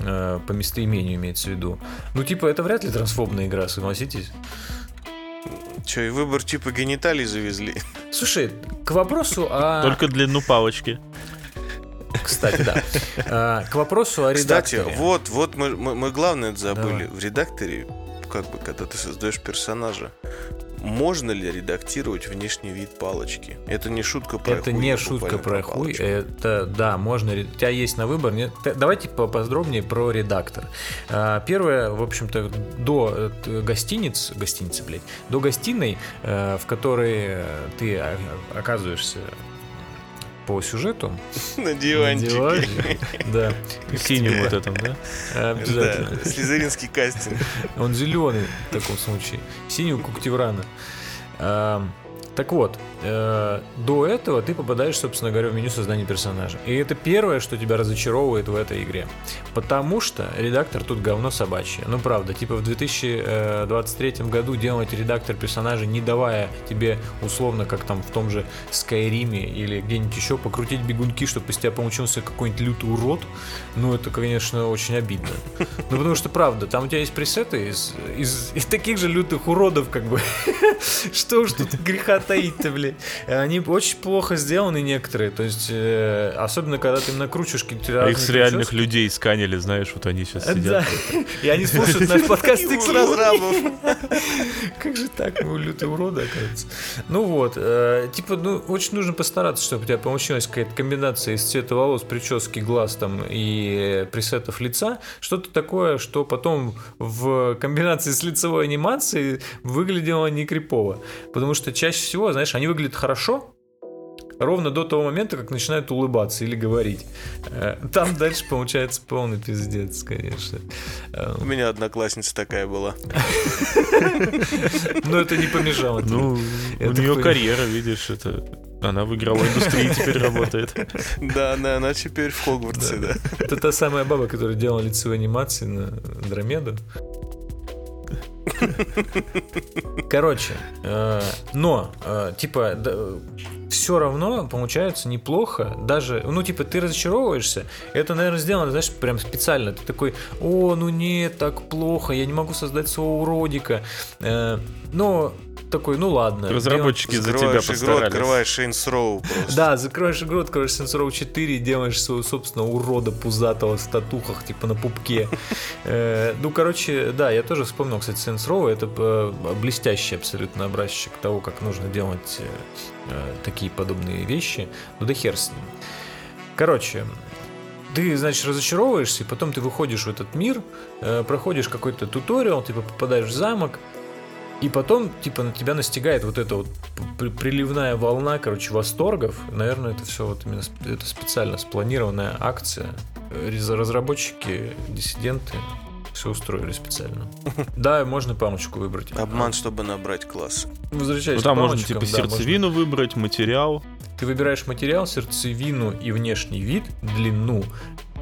э, по местоимению имеется в виду. Ну, типа, это вряд ли трансфобная игра, согласитесь? Че, и выбор типа гениталий завезли? Слушай, к вопросу о... только длину палочки. Кстати, да. А, К вопросу о Кстати, редакторе. вот, вот мы, мы, мы главное это забыли. Давай. В редакторе, как бы, когда ты создаешь персонажа, можно ли редактировать внешний вид палочки? Это не шутка про Это хуй, не шутка про хуй, палочку. это, да, можно, у тебя есть на выбор. Не- т- Давайте поподробнее про редактор. А, Первое, в общем-то, до э, гостиниц, гостиницы, блядь, до гостиной, э, в которой э, ты оказываешься по сюжету. [LAUGHS] На диванчике. Да, [LAUGHS] Синим вот этом, да? обязательно. [LAUGHS] Слизеринский кастинг. Он зеленый в таком случае. Синего куктиврана. Так вот, э, до этого ты попадаешь, собственно говоря, в меню создания персонажа. И это первое, что тебя разочаровывает в этой игре. Потому что редактор тут говно собачье. Ну, правда, типа в 2023 году делать редактор персонажа, не давая тебе, условно, как там в том же Скайриме или где-нибудь еще, покрутить бегунки, чтобы из тебя получился какой-нибудь лютый урод, ну, это, конечно, очень обидно. Ну, потому что, правда, там у тебя есть пресеты из, из, из таких же лютых уродов, как бы. [LAUGHS] Что уж тут греха таить-то, блядь. Они очень плохо сделаны некоторые, то есть, э, особенно когда ты накручиваешь какие-то А их с реальных людей сканили, знаешь, вот они сейчас Да. сидят. И они слушают наш подкаст X разрабов. [LAUGHS] Как же так, мы лютые уроды, оказывается. Ну вот, э, типа, ну, очень нужно постараться, чтобы у тебя получилась какая-то комбинация из цвета волос, прически, глаз там и пресетов лица. Что-то такое, что потом в комбинации с лицевой анимацией выглядело не крипово. Потому что чаще всего, знаешь, они выглядят хорошо, ровно до того момента, как начинают улыбаться или говорить. Э, Там дальше получается полный пиздец, конечно. У меня одноклассница такая была. Но это не помешало. Ну, у нее карьера, видишь, это... Она в игровой индустрии теперь работает. Да, она, она теперь в Хогвартсе, да. Это та самая баба, которая делала лицевые анимации на Андромеду. Короче, э, но, э, типа, все равно получается неплохо. Даже, ну, типа, ты разочаровываешься. Это, наверное, сделано, знаешь, прям специально. Ты такой, о, ну нет, так плохо, я не могу создать своего уродика. Э, но такой, ну ладно. Разработчики за тебя Закрываешь игру, постарались. открываешь Saints Row просто. Да, закроешь игру, откроешь Saints Row 4, делаешь своего собственного урода пузатого в статухах, типа на пупке. [LAUGHS] Э, Ну, короче, да, я тоже вспомнил, кстати, Saints Row. Это э, блестящий абсолютно образчик того, как нужно делать э, такие подобные вещи. Ну да хер с ним. Короче, ты, значит, разочаровываешься, и потом ты выходишь в этот мир, э, проходишь какой-то туториал, типа попадаешь в замок, и потом, типа, на тебя настигает вот эта вот при- приливная волна, короче, восторгов. Наверное, это все вот именно это специально спланированная акция. Э, Разработчики, диссиденты все устроили специально. [LAUGHS] Да, можно памочку выбрать. Обман, чтобы набрать класс. Возвращаясь Ну, там к можно типа да, можно. сердцевину выбрать, материал. Ты выбираешь материал, сердцевину и внешний вид, длину,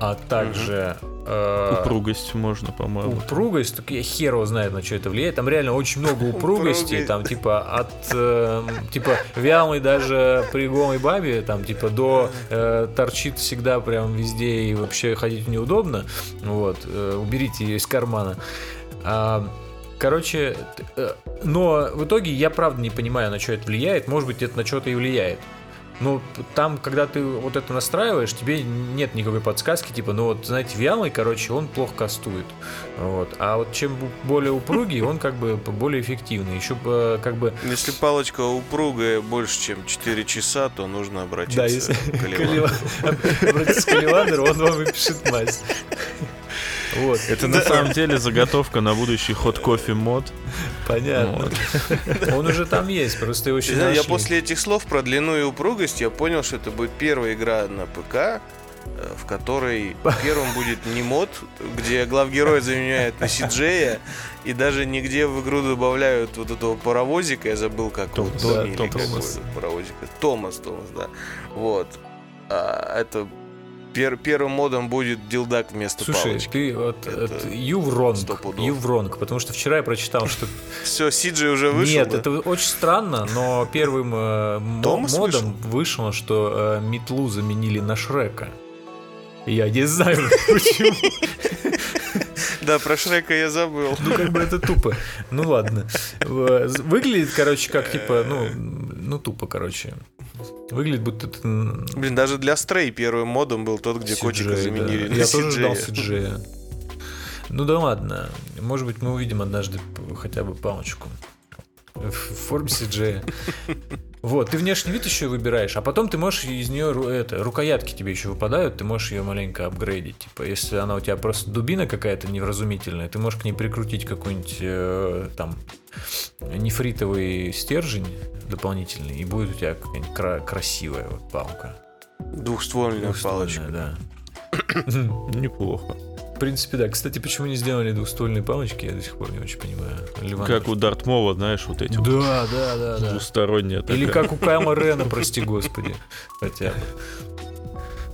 а также э, Упругость можно, по-моему. Упругость, так я хер его знает, на что это влияет. Там реально очень много [LAUGHS] упругости. Там типа от э, типа вялой даже при голой бабе, там типа до э, торчит всегда прям везде и вообще ходить неудобно. Вот, э, уберите ее из кармана. А, Короче, э, но в итоге я правда не понимаю, на что это влияет. Может быть, это на что-то и влияет. Ну, там, когда ты вот это настраиваешь, тебе нет никакой подсказки, типа, ну вот, знаете, вялый, короче, он плохо кастует. Вот. А вот чем более упругий, он как бы более эффективный. Еще бы, как бы Если палочка упругая больше, чем 4 часа, то нужно обратиться Да, если к [LAUGHS] обратиться к Каливандеру, он вам выпишет мазь. Вот, Это на самом деле заготовка на будущий ход кофе мод. понятно. Он уже там есть, просто его еще Я после этих слов про длину и упругость, я понял, что это будет первая игра на ПК, э, в которой первым будет не мод, где главгерой заменяет на Сиджея, и даже нигде в игру добавляют вот этого паровозика, я забыл, как Томас, Томми да, Томас. какой паровозик. Томас, Томас, да. Вот. А, это пер- первым модом будет дилдак вместо Слушай, палочки. ты вот Это это Ювронг. Ювронг, потому что вчера я прочитал, что [LAUGHS] Все, Сиджей уже вышел. Нет, да? это очень странно, но первым э, модом вышло, что э, метлу заменили на Шрека. Я не знаю [LAUGHS] почему. Да, про Шрека я забыл. Ну, как бы это тупо. Ну ладно. В- Выглядит, короче, как типа, ну, ну тупо, короче. Выглядит, будто это Блин, даже для Стрей первым модом был тот, где котика CGI, заменили да. Я тоже ждал CGI. CGI. Ну да ладно. Может быть, мы увидим однажды хотя бы палочку. В форме CGI. Вот, ты внешний вид еще выбираешь, а потом ты можешь из нее это, рукоятки тебе еще выпадают, ты можешь ее маленько апгрейдить. Типа, если она у тебя просто дубина какая-то невразумительная, ты можешь к ней прикрутить какой-нибудь э, там нефритовый стержень дополнительный, и будет у тебя какая-нибудь кра- красивая вот палка. Двухствольная палочка. Двухствольная, да. [COUGHS] [COUGHS] Неплохо. В принципе, да. Кстати, почему не сделали двухствольные палочки, я до сих пор не очень понимаю. Ливан- Как у Дарт Мола, знаешь, вот эти вот Да, да, да, да. двусторонние Или как у Кайла [LAUGHS] Рена, прости господи. Хотя бы.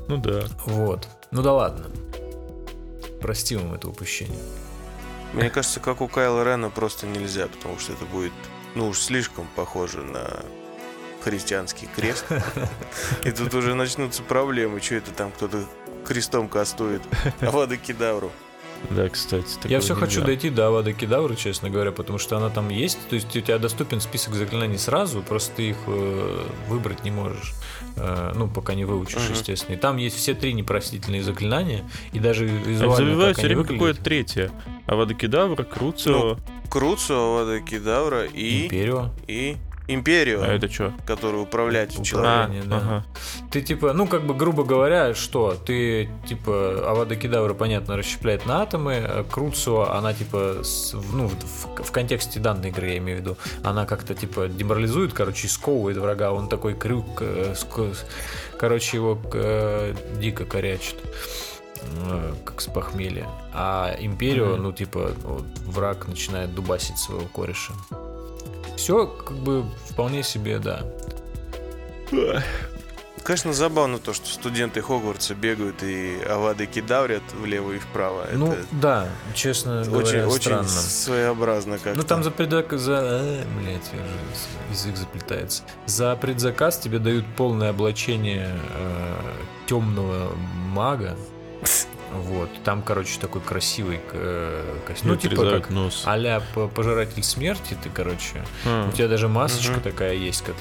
Ну да. Вот. Ну да ладно. Прости вам это упущение. Мне кажется, как у Кайла Рена просто нельзя, потому что это будет, ну уж слишком похоже на христианский крест. [LAUGHS] И тут уже начнутся проблемы, что это там кто-то крестом кастует Авада Кедавру. Да, кстати. Я все хочу нельзя. дойти до Авада Кедавры, честно говоря, потому что она там есть. То есть у тебя доступен список заклинаний сразу, просто ты их э, выбрать не можешь. Э, ну, пока не выучишь, Мгм. естественно. И там есть все три непростительные заклинания, и даже А визуально забиваю все они время какое-то третье. Авада Кедавра, Круцио. Круцу, Авада Кедавра и, Империо. и Империю, А это что? который управляет Управляет. человеком. Управление, да. ага. Ты типа, ну как бы грубо говоря, что ты типа Авада Кедавра, понятно, расщепляет на атомы, а Круцо, она типа, с- в- ну в, в контексте данной игры я имею в виду, она как-то типа деморализует, короче, и сковывает врага, он такой крюк, э, короче, его э, дико корячит. э, Как с похмелья. А Империо, Мгм. ну, типа, вот, враг начинает дубасить своего кореша. Все, как бы, вполне себе, да. Конечно, забавно то, что студенты Хогвартса бегают и Авады кидаврят влево и вправо. Ну, Это да, честно очень, говоря, очень странно. своеобразно как Ну там за предзаказ, за, э, блядь, я же- язык заплетается. За предзаказ тебе дают полное облачение темного мага. Вот. Там, короче, такой красивый э, костюм. Ну, типа отрезают как нос. а-ля п- пожиратель смерти, ты, короче. А. У тебя даже масочка Мгм. такая есть, как.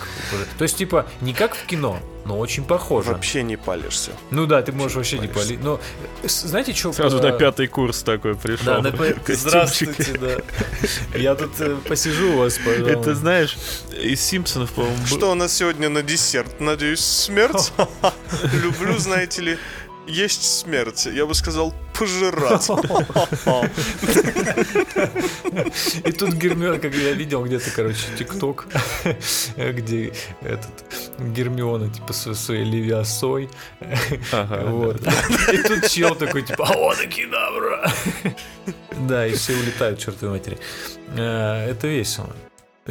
То есть, типа, не как в кино, но очень похоже. Вообще не палишься. Ну да, ты можешь Вообще вообще не не палить. Но знаете, что Сразу на пятый курс такой пришел. Да, на. [LAUGHS] Здравствуйте, да. Я тут э, посижу у вас, пожалуйста. Это знаешь, из Симпсонов, по-моему, Что у нас сегодня на десерт? Надеюсь, смерть? [LAUGHS] Люблю, знаете ли, есть смерть. Я бы сказал, пожирать. [LAUGHS] И тут Гермиона, как я видел где-то, короче, ТикТок, [LAUGHS] где этот Гермиона, типа, со своей левиасой. Ага, Вот. И тут чел такой, типа, а вот и. [LAUGHS] Да, и все улетают, чертовой матери. Э, Это весело.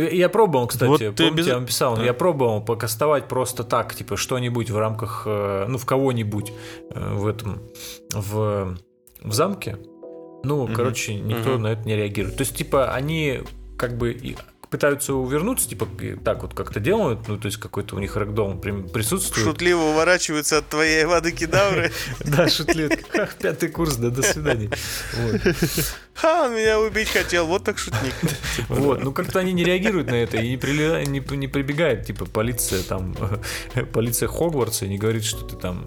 Я пробовал, кстати, Вот помните, обяз- я вам писал, А. я пробовал покастовать просто так, типа, что-нибудь в рамках, э, ну, в кого-нибудь э, в этом, в, в замке. Ну, Мгм. короче, никто Мгм. на это не реагирует. То есть, типа, они как бы пытаются увернуться, типа, так вот как-то делают, ну, то есть, какой-то у них рэгдом при- присутствует. Шутливо уворачиваются от твоей воды кедавры. [LAUGHS] Да, шутлет. Ах, пятый курс, да, до свидания. Ха, он меня убить хотел, вот так шутник. [LAUGHS] Вот, ну как-то они не реагируют на это и не, прили- не, не прибегает, типа, полиция там, [LAUGHS] полиция Хогвартса и не говорит, что ты там,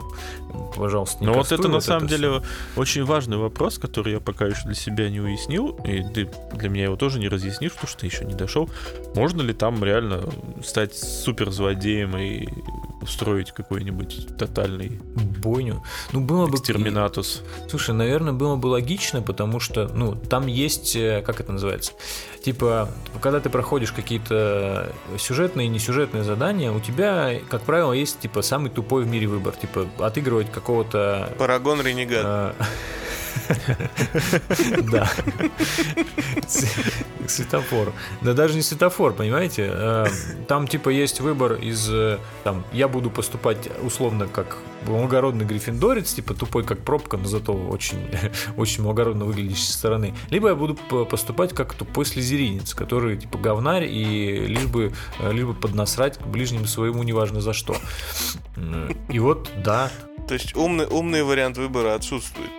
пожалуйста, не Но вот это на самом деле очень важный вопрос, который я пока еще для себя не уяснил, и ты для меня его тоже не разъяснишь, потому что еще не дошел. Можно ли там реально стать суперзлодеем и устроить какой-нибудь тотальный Бойню. Ну, было бы... экстерминатус? Слушай, наверное, было бы логично, потому что, ну, там есть, э, как это называется, типа, когда ты проходишь какие-то сюжетные и несюжетные задания, у тебя, как правило, есть, типа, самый тупой в мире выбор, типа, отыгрывать какого-то Парагон Ренегат. Да. Светофор. Да даже не светофор, понимаете? А, Там типа есть выбор из... э, Там, я буду поступать условно как благородный гриффиндорец, типа тупой как пробка, но зато очень, [LAUGHS] очень благородно выглядящий со стороны. Либо я буду поступать как тупой слезеринец, который типа говнарь и лишь бы, э, лишь бы поднасрать к ближнему своему неважно за что. И вот, да, То есть умный, умный вариант выбора отсутствует.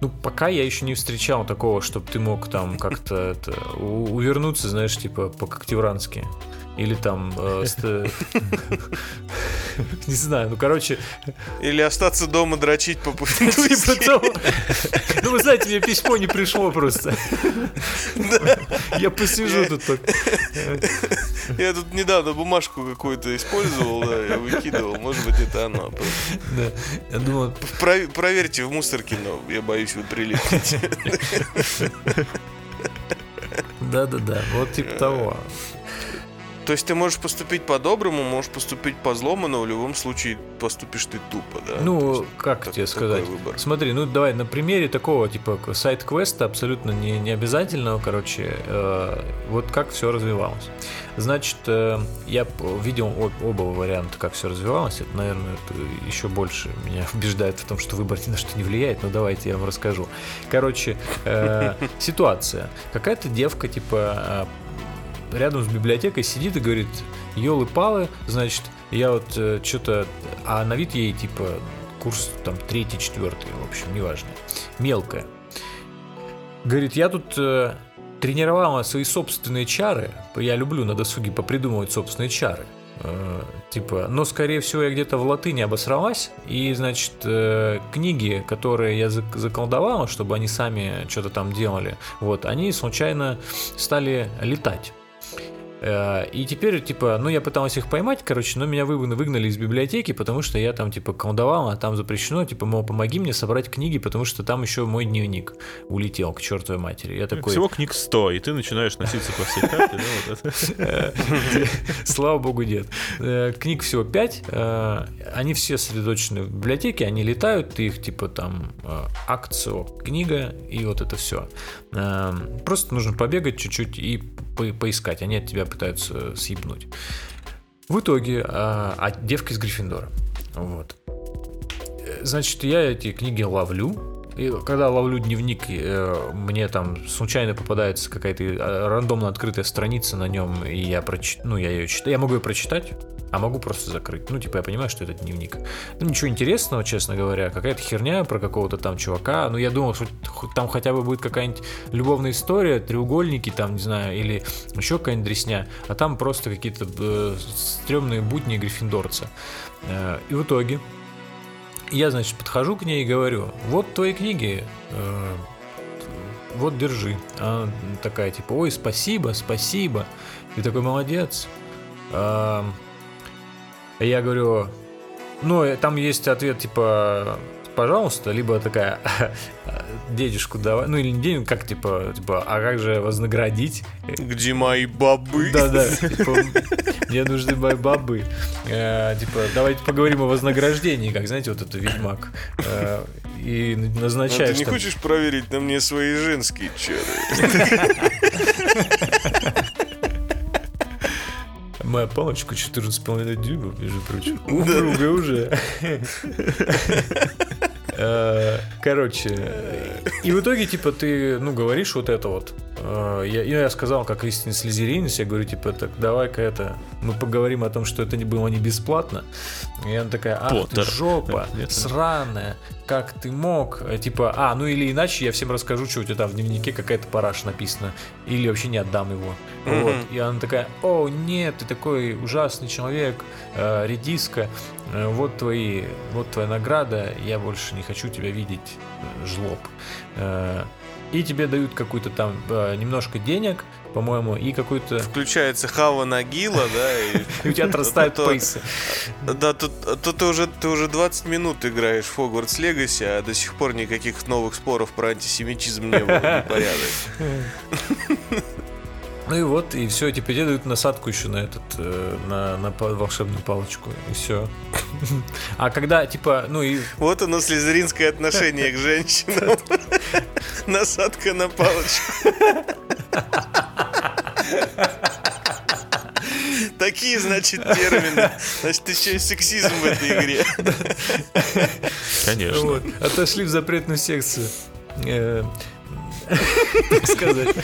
Ну, пока я еще не встречал такого, чтобы ты мог там [LAUGHS] как-то увернуться, знаешь, типа по-коктеврански. Или там... э, [LAUGHS] Не знаю, ну, короче... Или остаться дома дрочить по пути. [LAUGHS] типа. Ну, вы знаете, мне письмо не пришло просто. Я посижу тут только. Я тут недавно бумажку какую-то использовал, да, я выкидывал. Может быть, это оно. Да. Я думал, Про- проверьте в мусорке, но я боюсь, вы прилипнете. да-да-да, вот типа того. То есть ты можешь поступить по-доброму, можешь поступить по-злому, но в любом случае поступишь ты тупо, да? Ну, есть как так- тебе сказать? выбор. Смотри, ну давай на примере такого типа сайт-квеста абсолютно не, не обязательного, короче, э, вот как все развивалось. Значит, э, я видел об- оба варианта, как все развивалось. Это, наверное, это еще больше меня [LAUGHS] убеждает в том, что выбор ни на что не влияет. Но давайте я вам расскажу. Короче, э, [LAUGHS] ситуация. Какая-то девка, типа, э, рядом с библиотекой сидит и говорит, елы-палы, значит, я вот что-то... А на вид ей, типа, курс там третий, четвертый, в общем, неважно. Мелкая. Говорит, я тут э, тренировала свои собственные чары. Я люблю на досуге попридумывать собственные чары. Э, типа, но скорее всего я где-то в латыни обосралась, и, значит, э, книги, которые я зак- заколдовала, чтобы они сами что-то там делали, вот, они случайно стали летать. Э, И теперь, типа, ну, я пыталась их поймать, короче, но меня вы- выгнали из библиотеки, потому что я там, типа, колдовал, а там запрещено, типа, мол, помоги мне собрать книги, потому что там еще мой дневник улетел к чертовой матери. Я такой, Всего книг 100, и ты начинаешь носиться по всей карте, да, [LAUGHS] слава богу, нет. Э, Книг всего пять, э, они все сосредоточены в библиотеке, они летают, ты их, типа, там, акцио, книга, и вот это все. Просто нужно побегать чуть-чуть и по- поискать, они от тебя пытаются съебнуть. В итоге, а, а девка из Гриффиндора. Вот. Э, Значит, я эти книги ловлю. И когда ловлю дневник, э, мне там случайно попадается какая-то э, рандомно открытая страница на нем, и я проч... ну, я ее читаю. Я могу ее прочитать. А могу просто закрыть. Ну, типа, я понимаю, что это дневник. Ну, ничего интересного, честно говоря, какая-то херня про какого-то там чувака. Ну, я думал, что там хотя бы будет какая-нибудь любовная история, треугольники там, не знаю, или еще какая-нибудь дресня, а там просто какие-то э, стрёмные будни гриффиндорца. Э, и в итоге я, значит, подхожу к ней и говорю, вот твои книги, э, вот держи. Она такая, типа, ой, спасибо, спасибо. Ты такой молодец. А, я говорю, ну, э, там есть ответ, типа, пожалуйста, либо такая, [LAUGHS] дедушку давай, ну или не денег, как типа, типа, а как же вознаградить? Где мои бабы? Да-да, [LAUGHS] типа, мне нужны мои бабы. Э, типа, давайте поговорим о вознаграждении, как, знаете, вот это Ведьмак. Э, и назначаешь... А ты не там... хочешь проверить на мне свои женские чары? [LAUGHS] Моя палочка 14,5 дюймов, между прочим. Упруга уже. [LAUGHS] Э, короче, и в итоге, типа, ты, ну, говоришь вот это вот. Э, я, я сказал, как истинный слезеринец, я говорю, типа, так давай-ка это, мы поговорим о том, что это не было не бесплатно. И она такая, ах Поттер. ты жопа, Нет. сраная, как ты мог? Э, типа, а, ну или иначе я всем расскажу, что у тебя там в дневнике какая-то параш написана, или вообще не отдам его. Mm-hmm. Вот. И она такая, о, нет, ты такой ужасный человек, э, редиска, э, вот твои, вот твоя награда, я больше не хочу тебя видеть, э, жлоб. Э, и тебе дают какую-то там э, немножко денег, по-моему, и какой-то... Включается Хава Нагила, да, и [LAUGHS] у тебя отрастают пейсы. Да, тут ты уже ты уже 20 минут играешь в Хогвартс Легаси, а до сих пор никаких новых споров про антисемитизм не было, непорядок. [LAUGHS] Ну и вот, и все, теперь тебе дают насадку еще на этот, э, на, на волшебную палочку, и все. [LAUGHS] А когда, типа, ну и... Вот оно, слезеринское отношение к женщинам. [LAUGHS] Насадка на палочку. Такие, значит, термины. Значит, еще и сексизм в этой игре. Конечно. Вот. Отошли в запретную секцию. Э, [LAUGHS] так сказать.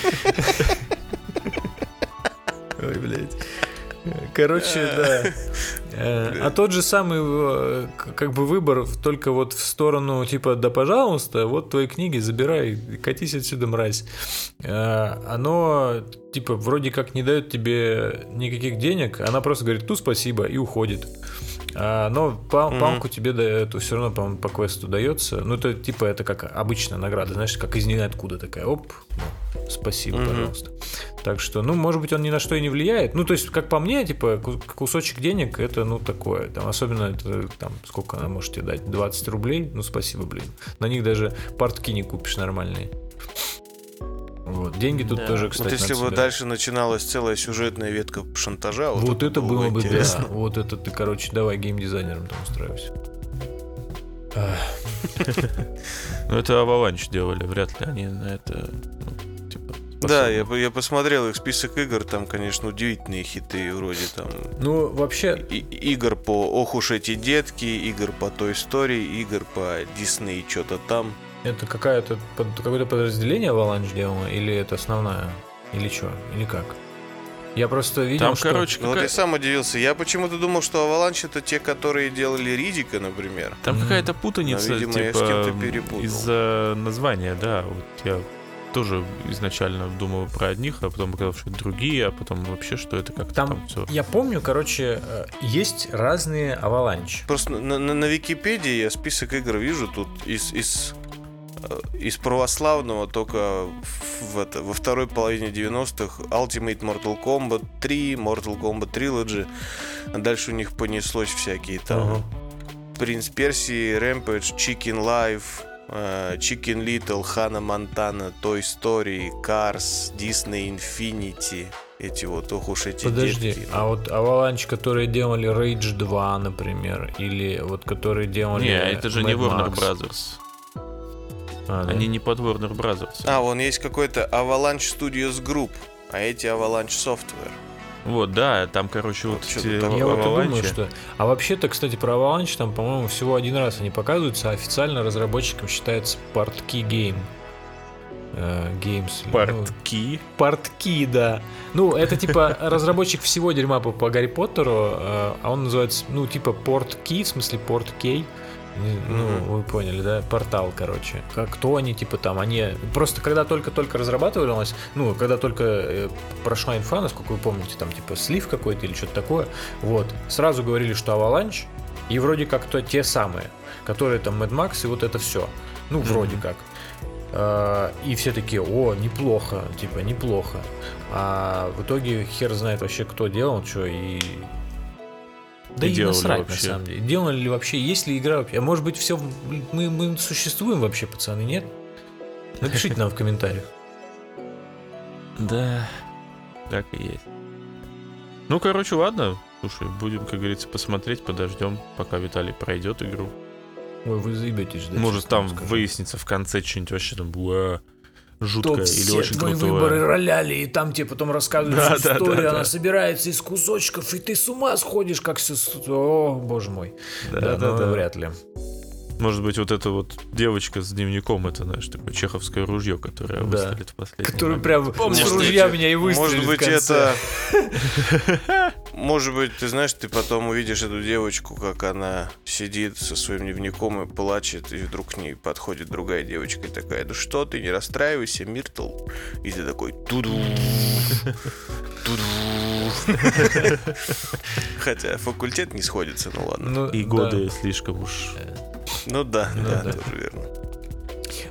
Ой, блядь. Короче, да. Э, а тот же самый э, как бы выбор только вот в сторону типа да пожалуйста, вот твои книги забирай, катись отсюда, мразь. Э, оно типа вроде как не дает тебе никаких денег, она просто говорит ну спасибо и уходит. А, но пал, mm-hmm. палку тебе да, эту все равно, по по квесту дается. Ну, это типа это как обычная награда, знаешь, как из откуда такая. Оп, спасибо, mm-hmm. пожалуйста. Так что, ну, может быть, он ни на что и не влияет. Ну, то есть, как по мне, типа, кусочек денег это, ну, такое. Там, особенно, это, там, сколько она может тебе дать? 20 рублей? Ну, спасибо, блин. На них даже портки не купишь нормальные. Вот. Деньги тут да. тоже, кстати, Вот если бы дальше начиналась целая сюжетная ветка шантажа, вот, вот это, это было, бы, интересно. да. [LAUGHS] Вот это ты, короче, давай геймдизайнером там устраивайся. [LAUGHS] Ну, это Avalanche делали, вряд ли они на это ну, да, я, я посмотрел их список игр, там, конечно, удивительные хиты вроде там. Ну, вообще... И, игр по Ох уж эти детки, игр по той истории, игр по Дисней, что-то там. Это какая-то какое-то подразделение Avalanche делало, или это основная? Или что? Или как? Я просто видел, Там, что... короче, какая... Ну, вот я сам удивился. Я почему-то думал, что Avalanche это те, которые делали Ридика, например. Там mm-hmm. какая-то путаница, Но, видимо, типа, я с кем-то перепутал. из-за названия, да. Вот я тоже изначально думал про одних, а потом показалось, что это другие, а потом вообще, что это как там, там все. Я помню, короче, э, есть разные Avalanche. Просто на, на, на Википедии я список игр вижу тут из, из Э, из православного только в это, во второй половине 90-х Ultimate Mortal Kombat 3, Mortal Kombat Trilogy. Дальше у них понеслось всякие там Принц Персии, Rampage, Chicken Life, Chicken Little, Хана Монтана, Toy Story, Cars, Disney Infinity. Эти вот, ох уж эти Подожди, детки. а вот Avalanche, которые делали Rage 2, например, или вот которые делали... Не, это же Mad не Warner Max. Brothers. А, Они да? не под Warner Brothers. А, вон есть какой-то Avalanche Studios Group, а эти Avalanche Software. Вот, да, там, короче, вот, вот эти Я вот и думаю, что... А вообще-то, кстати, про Avalanche там, по-моему, всего один раз они показываются, а официально разработчиком считается Portkey Game. э, Games. ну, Портки. Портки, да. Ну, это типа [LAUGHS] разработчик всего дерьма по, по Гарри Поттеру, э, а он называется, ну, типа Портки, в смысле Порткей. Не- Ну, вы поняли, да? Портал, короче. Как, кто они, типа, там, они... Просто когда только-только разрабатывалось, ну, когда только э, прошла инфа, насколько вы помните, там, типа, слив какой-то или что-то такое, вот, сразу говорили, что Avalanche, и вроде как то те самые, которые там Mad Max и вот это все. Ну, вроде как. А, И все такие, о, неплохо, типа, неплохо. А в итоге хер знает вообще, кто делал, что и... Да И и, делали насрать, вообще. на самом деле. Делали ли вообще, есть ли игра вообще? А может быть, все, мы, мы существуем вообще, пацаны, нет? Напишите нам в комментариях. [LAUGHS] Да, так и есть. Ну, короче, ладно. Слушай, будем, как говорится, посмотреть, подождем, пока Виталий пройдет игру. Ой, вы заебетесь ждать. Может, там скажу. выяснится в конце что-нибудь вообще там «Уа, жуткое Тут или все очень крутое. выборы роляли, и там тебе потом рассказывают Да, всю да, историю, да, она да. собирается из кусочков, и ты с ума сходишь, как все... О, боже мой. Да, Да, да, ну, да. вряд ли. Может быть, вот эта вот девочка с дневником, это, знаешь, такое чеховское ружье, которое Да. выстрелит в последний Который момент. прям Помнишь, с ружья эти- меня и выстрелит Может быть, в конце. это... [LAUGHS] Может быть, ты знаешь, ты потом увидишь эту девочку, как она сидит со своим дневником и плачет, и вдруг к ней подходит другая девочка и такая, ну что ты, не расстраивайся, Миртл. И ты такой, туду, туду. [LAUGHS] Хотя факультет не сходится, ну ладно. Ну, И да. годы слишком уж... Ну да, Ну да, да. тоже верно.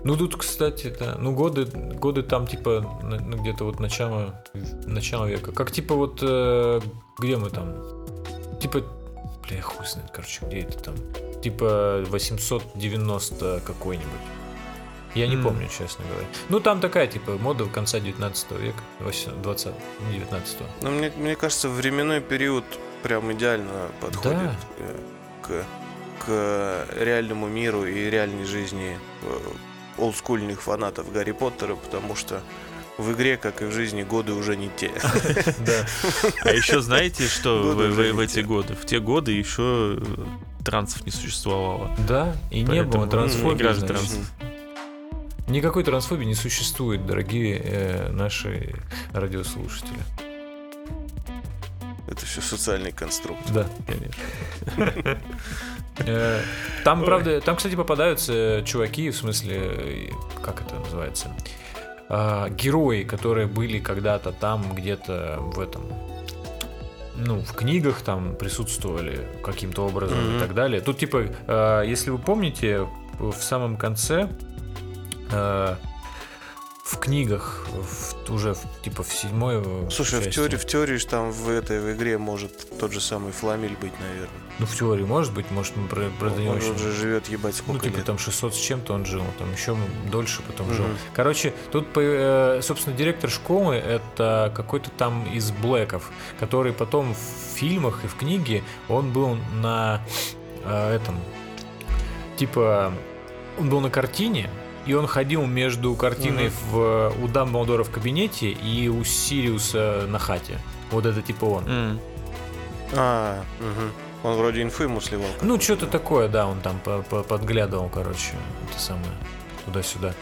Ну тут, кстати, да, ну годы, годы там типа на- ну, где-то вот начало, начало века. Как типа вот э, где мы там? Типа, бля, хуй знает, короче, где это там? Типа 890 какой-нибудь. Я не М. помню, честно говоря. Ну там такая типа мода конца 19 века, 20, 19 Но мне, мне кажется, временной период прям идеально подходит Да. э, к, к реальному миру и реальной жизни э, олдскульных фанатов Гарри Поттера, потому что в игре, как и в жизни, годы уже не те. [LAUGHS] Да. А еще знаете, что в, эти годы? В те годы еще э, трансов не существовало. Да, и не было трансфобии. Никакой трансфобии не существует, дорогие э, наши радиослушатели. Это все социальный конструкт. Да. Конечно. [LAUGHS] Э, Там, Ой. правда, там, кстати, попадаются чуваки, в смысле, э, как это называется? А, Герои, которые были когда-то там, где-то в этом, ну, в книгах там присутствовали каким-то образом и так далее. Тут, типа, э, если вы помните, в самом конце э, в книгах, в- уже в- типа в седьмой э, Слушай, в части. теории, в теории ж там в этой в игре может тот же самый Фламиль быть, наверное. Ну, в теории может быть, может, мы про, про Он него еще- уже живет ебать Ну, сколько типа лет. там 600 с чем-то он жил, там еще дольше потом жил. Мгм. Короче, тут, э, собственно, директор школы это какой-то там из Блэков, который потом в фильмах и в книге он был на э, этом, типа, он был на картине, и он ходил между картиной Мгм. в, у Дамблдора в кабинете и у Сириуса на хате. Вот это типа он. М. А, мгм. Он вроде инфу ему сливал. Ну, что-то такое, да, он там по- по- подглядывал, короче, это самое, туда-сюда.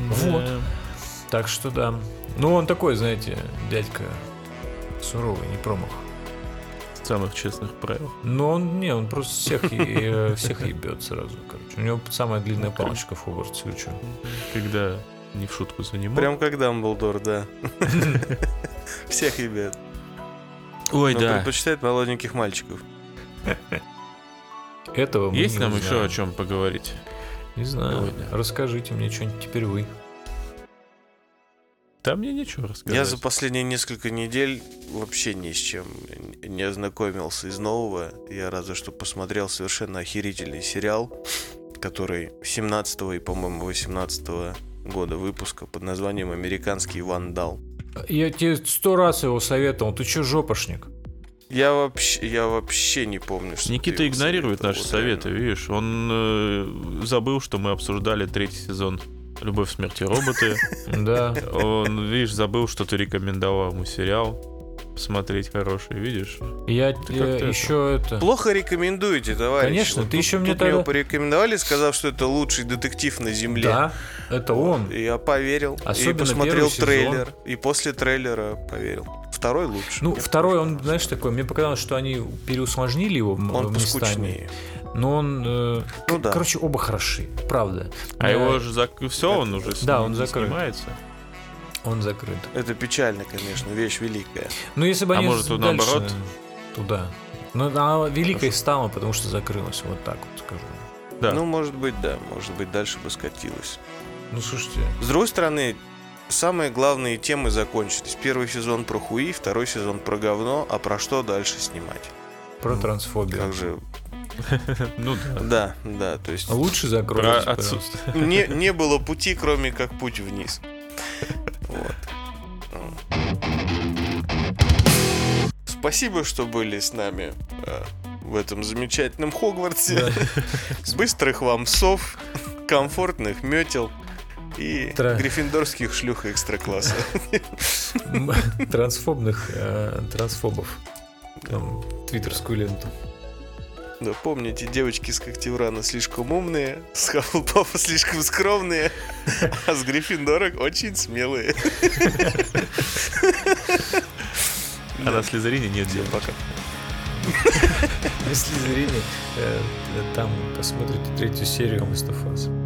Вот. Да. Так что да. Ну, он такой, знаете, дядька суровый, не промах. Самых честных правил. Но он, не, он просто всех, э, всех ебет сразу, короче. У него самая длинная Ну, палочка в Хогвартсе, чё? Когда не в шутку занимал. Прям как Дамблдор, да. [LAUGHS] [LAUGHS] Всех ебет. Ой, Но да. предпочитает молоденьких мальчиков. Этого мы Есть нам еще о чем поговорить? Не знаю. Сегодня. Расскажите мне что-нибудь теперь вы. Да мне нечего рассказать. Я за последние несколько недель вообще ни с чем не ознакомился из нового. Я разве что посмотрел совершенно охерительный сериал, который 17 и, по-моему, 18 года выпуска под названием «Американский вандал». Я тебе сто раз его советовал. Ты чё, жопошник? Я вообще, я вообще не помню, что Никита игнорирует советовал, наши вот советы, видишь? Он э, забыл, что мы обсуждали третий сезон «Любовь, смерти роботы». [LAUGHS] Да. Он, видишь, забыл, что ты рекомендовал ему сериал. посмотреть хорошие, видишь? Я как-то э, еще это... Плохо рекомендуете, товарищ. Конечно, ты тут- еще мне тут тогда- порекомендовали, сказав, что это лучший детектив на Земле. Да, это он. И я поверил. Особенно и посмотрел сезон. трейлер. И после трейлера поверил. Второй лучше. Ну, Мне второй, он, знаешь, такой, мне показалось, что они переусложнили его Он местами. Но он... э, Ну да. Короче, оба хороши, правда. А Да, его же зак... все, он уже Да, он закрыт. снимается. Он закрыт. Это печально, конечно, вещь великая. Ну, если бы А они может, тут дальше наоборот? Туда. Ну, она великой стала, потому что закрылась, вот так вот скажу. Да. Ну, может быть, да. Может быть, дальше бы скатилось. Ну, слушайте, С другой стороны, самые главные темы закончились. Первый сезон про хуи, второй сезон про говно, а про что дальше снимать? про Ну, трансфобию. Как же... [LAUGHS] Ну да. Да, да, то есть Лучше Про закройте, пожалуйста. отсутствие. [LAUGHS] не, [LAUGHS] не было пути, кроме как путь вниз. Вот. Спасибо, что были с нами э, в этом замечательном Хогвартсе. Быстрых вам сов, комфортных метел и Тра- гриффиндорских шлюх экстра-класса. Трансфобных э, трансфобов. Там, твиттерскую ленту. Да, помните, девочки с Когтеврана слишком умные, с Хаффлпафа [LAUGHS] слишком скромные, а с Гриффиндора очень смелые. А на Слизерине нет дел пока. Если зрение, э, там посмотрите третью серию Last